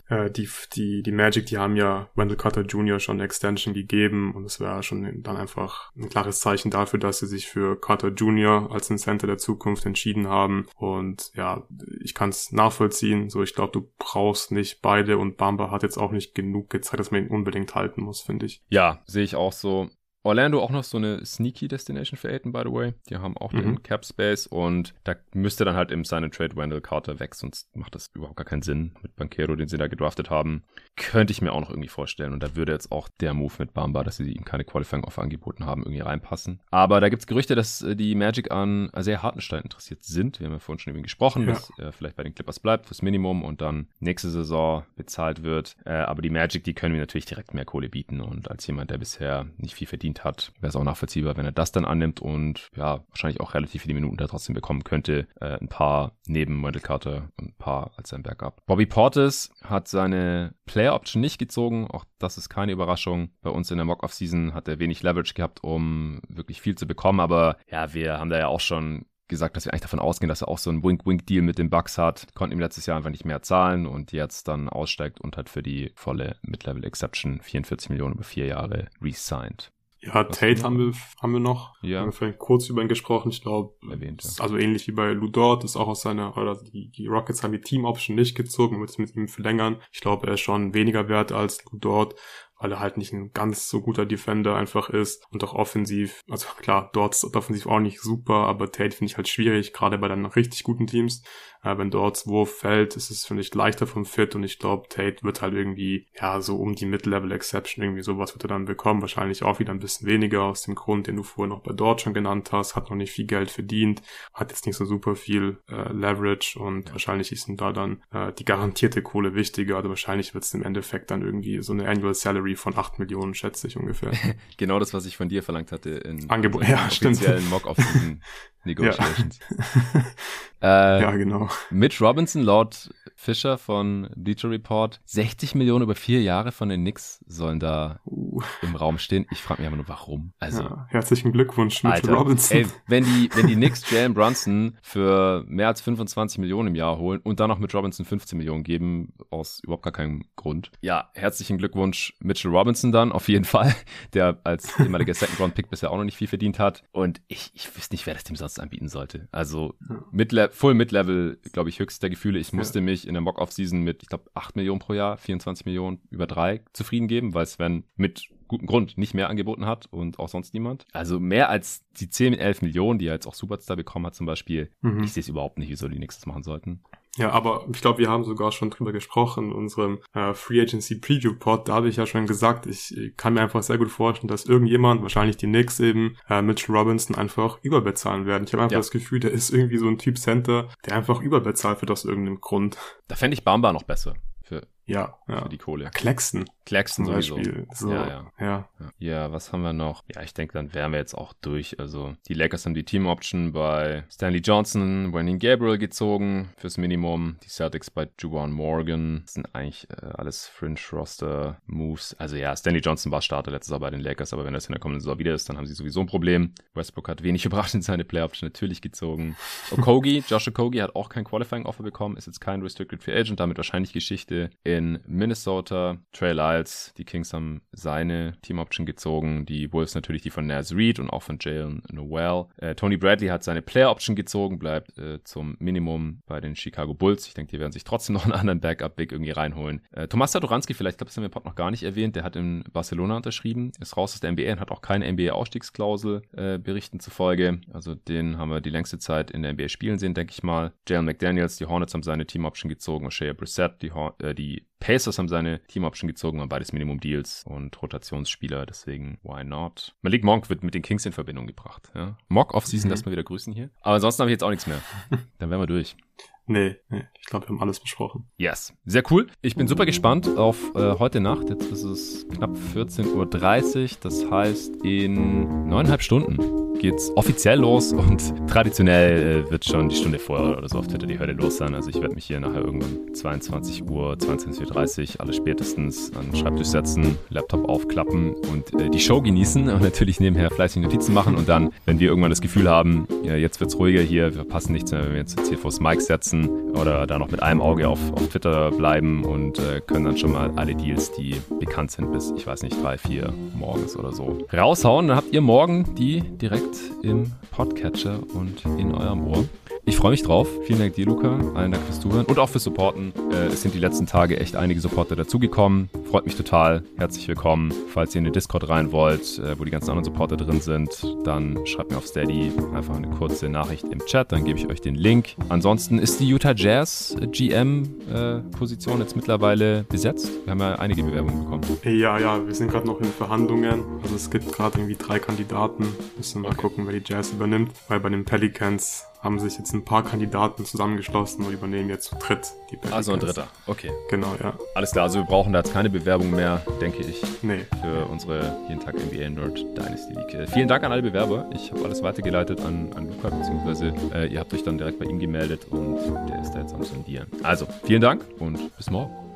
S2: äh, die, die, die Magic, die haben ja Wendell Carter Jr. schon eine Extension gegeben und es wäre schon dann einfach ein klares Zeichen dafür, dass sie sich für Carter Jr. als ein Center der Zukunft entschieden haben. Und ja, ich kann es nachvollziehen. So, ich glaube, du brauchst nicht beide und Bamba hat jetzt auch nicht genug gezeigt, dass man ihn unbedingt halten muss, finde ich.
S1: Ja, sehe ich auch so. Orlando auch noch so eine sneaky Destination für Aiden, by the way. Die haben auch mhm. den Cap Space und da müsste dann halt im Sign Trade Wendell Carter weg, sonst macht das überhaupt gar keinen Sinn mit Banquero, den sie da gedraftet haben. Könnte ich mir auch noch irgendwie vorstellen und da würde jetzt auch der Move mit Bamba, dass sie ihm keine Qualifying Offer angeboten haben, irgendwie reinpassen. Aber da gibt es Gerüchte, dass äh, die Magic an sehr Hartenstein interessiert sind. Wir haben ja vorhin schon über ihn gesprochen, ja. dass er vielleicht bei den Clippers bleibt fürs Minimum und dann nächste Saison bezahlt wird. Äh, aber die Magic, die können mir natürlich direkt mehr Kohle bieten und als jemand, der bisher nicht viel verdient hat, wäre es auch nachvollziehbar, wenn er das dann annimmt und ja, wahrscheinlich auch relativ viele Minuten da trotzdem bekommen könnte. Äh, ein paar neben Wendell Carter und ein paar als sein Backup. Bobby Portis hat seine Player Option nicht gezogen, auch das ist keine Überraschung. Bei uns in der Mock-Off-Season hat er wenig Leverage gehabt, um wirklich viel zu bekommen, aber ja, wir haben da ja auch schon gesagt, dass wir eigentlich davon ausgehen, dass er auch so einen Wink-Wink-Deal mit den Bucks hat. Konnten ihm letztes Jahr einfach nicht mehr zahlen und jetzt dann aussteigt und hat für die volle Mid-Level-Exception 44 Millionen über vier Jahre re-signed.
S2: Ja, Was Tate haben wir, haben wir noch. Ja. Haben wir vorhin kurz über ihn gesprochen. Ich glaube, also ähnlich wie bei Ludort, ist auch aus seiner, oder die, die Rockets haben die Team Option nicht gezogen, wird es mit ihm verlängern. Ich glaube, er ist schon weniger wert als Ludort weil er halt nicht ein ganz so guter Defender einfach ist und auch offensiv, also klar, dort ist offensiv auch nicht super, aber Tate finde ich halt schwierig, gerade bei dann richtig guten Teams. Äh, wenn dort Wurf fällt, ist es, finde ich, leichter vom Fit und ich glaube, Tate wird halt irgendwie, ja, so um die Mid-Level Exception irgendwie sowas wird er dann bekommen. Wahrscheinlich auch wieder ein bisschen weniger aus dem Grund, den du vorher noch bei dort schon genannt hast, hat noch nicht viel Geld verdient, hat jetzt nicht so super viel äh, Leverage und wahrscheinlich ist ihm da dann äh, die garantierte Kohle wichtiger. Also wahrscheinlich wird es im Endeffekt dann irgendwie so eine Annual Salary von 8 Millionen, schätze ich ungefähr.
S1: genau das, was ich von dir verlangt hatte in,
S2: Angebot, ja,
S1: offiziellen Mock-Off Negotiations.
S2: Ja. äh, ja, genau.
S1: Mitch Robinson, laut Fischer von Bleacher Report, 60 Millionen über vier Jahre von den Knicks sollen da uh. im Raum stehen. Ich frage mich aber nur, warum. Also, ja,
S2: herzlichen Glückwunsch, Mitch Alter, Robinson. Ey,
S1: wenn die, wenn die Knicks Jalen Brunson für mehr als 25 Millionen im Jahr holen und dann noch mit Robinson 15 Millionen geben, aus überhaupt gar keinem Grund. Ja, herzlichen Glückwunsch, Mitchell Robinson dann, auf jeden Fall, der als ehemaliger Second Round Pick bisher auch noch nicht viel verdient hat. Und ich, ich wüsste nicht, wer das dem sonst anbieten sollte. Also ja. Mid Full Mid-Level, glaube ich, höchster Gefühle. Ich musste ja. mich in der Mock-Off-Season mit, ich glaube, 8 Millionen pro Jahr, 24 Millionen über drei zufrieden geben, weil Sven mit gutem Grund nicht mehr angeboten hat und auch sonst niemand. Also mehr als die 10, 11 Millionen, die er jetzt auch Superstar bekommen hat zum Beispiel. Mhm. Ich sehe es überhaupt nicht, wieso die nichts machen sollten.
S2: Ja, aber ich glaube, wir haben sogar schon drüber gesprochen in unserem äh, Free Agency Preview Pod. Da habe ich ja schon gesagt, ich, kann mir einfach sehr gut vorstellen, dass irgendjemand, wahrscheinlich die Knicks eben, äh, Mitchell Robinson einfach überbezahlen werden. Ich habe einfach ja. das Gefühl, der ist irgendwie so ein Typ Center, der einfach überbezahlt wird aus irgendeinem Grund.
S1: Da fände ich Bamba noch besser
S2: ja, ja.
S1: für die Kohle. Ja,
S2: Claxton.
S1: Claxton zum Beispiel.
S2: So,
S1: ja, ja.
S2: ja,
S1: ja. was haben wir noch? Ja, ich denke, dann wären wir jetzt auch durch. Also die Lakers haben die Team-Option bei Stanley Johnson, Wayne Gabriel gezogen fürs Minimum. Die Celtics bei Juwan Morgan. Das sind eigentlich äh, alles Fringe-Roster-Moves. Also ja, Stanley Johnson war Starter letztes Jahr bei den Lakers, aber wenn das in der kommenden Saison wieder ist, dann haben sie sowieso ein Problem. Westbrook hat wenig überraschend seine Play-Option natürlich gezogen. Okogi, Josh Okogi hat auch kein Qualifying-Offer bekommen, ist jetzt kein Restricted Free Agent, damit wahrscheinlich Geschichte in Minnesota. Trey Lyles. Die Kings haben seine Team-Option gezogen. Die Wolves natürlich die von Naz Reed und auch von Jalen Noel. Äh, Tony Bradley hat seine Player-Option gezogen, bleibt äh, zum Minimum bei den Chicago Bulls. Ich denke, die werden sich trotzdem noch einen anderen Backup-Big irgendwie reinholen. Äh, Tomas Satoranski, vielleicht, ich glaube, das haben wir Pod noch gar nicht erwähnt, der hat in Barcelona unterschrieben, ist raus aus der NBA und hat auch keine NBA-Ausstiegsklausel, äh, berichten zufolge. Also den haben wir die längste Zeit in der NBA spielen sehen, denke ich mal. Jalen McDaniels, die Hornets haben seine Team-Option gezogen, O'Shea Brissett, die, äh, die Pacers haben seine Team-Option gezogen, waren beides Minimum-Deals und Rotationsspieler, deswegen why not? Malik Monk wird mit den Kings in Verbindung gebracht. Ja? Mock Offseason, mhm. lassen wir wieder grüßen hier. Aber ansonsten habe ich jetzt auch nichts mehr. Dann wären wir durch.
S2: Nee, nee ich glaube, wir haben alles besprochen.
S1: Yes, sehr cool. Ich bin super gespannt auf äh, heute Nacht. Jetzt ist es knapp 14.30 Uhr. Das heißt, in neuneinhalb Stunden geht's offiziell los und traditionell äh, wird schon die Stunde vorher oder so auf Twitter die Hölle los sein. Also ich werde mich hier nachher irgendwann 22 Uhr, 22.30 Uhr, alles spätestens an den Schreibtisch setzen, Laptop aufklappen und äh, die Show genießen und natürlich nebenher fleißig Notizen machen und dann, wenn wir irgendwann das Gefühl haben, ja, jetzt wird's ruhiger hier, wir passen nichts mehr, wenn wir jetzt hier vors Mic setzen oder da noch mit einem Auge auf, auf Twitter bleiben und äh, können dann schon mal alle Deals, die bekannt sind, bis, ich weiß nicht, drei, vier morgens oder so raushauen. Dann habt ihr morgen die direkt im Podcatcher und in eurem Ohr. Ich freue mich drauf. Vielen Dank dir, Luca. Allen Dank fürs Zuhören und auch fürs Supporten. Äh, es sind die letzten Tage echt einige Supporter dazugekommen. Freut mich total. Herzlich willkommen. Falls ihr in den Discord rein wollt, äh, wo die ganzen anderen Supporter drin sind, dann schreibt mir auf Steady einfach eine kurze Nachricht im Chat. Dann gebe ich euch den Link. Ansonsten ist die Utah Jazz GM-Position äh, jetzt mittlerweile besetzt. Wir haben ja einige Bewerbungen bekommen.
S2: Ja, ja, wir sind gerade noch in Verhandlungen. Also es gibt gerade irgendwie drei Kandidaten. Müssen mal okay. gucken, wer die Jazz übernimmt. Weil bei den Pelicans haben sich jetzt ein paar Kandidaten zusammengeschlossen und übernehmen jetzt zu dritt
S1: die Pelicans. Also ein dritter, okay.
S2: Genau, ja.
S1: Alles klar, also wir brauchen da jetzt keine Bewerbung mehr, denke ich. Nee. Für unsere jeden Tag NBA Nerd Dynasty League. Äh, vielen Dank an alle Bewerber. Ich habe alles weitergeleitet an, an Luca, beziehungsweise äh, ihr habt euch dann direkt bei ihm gemeldet und der ist da jetzt am Sondieren. Also, vielen Dank und bis morgen.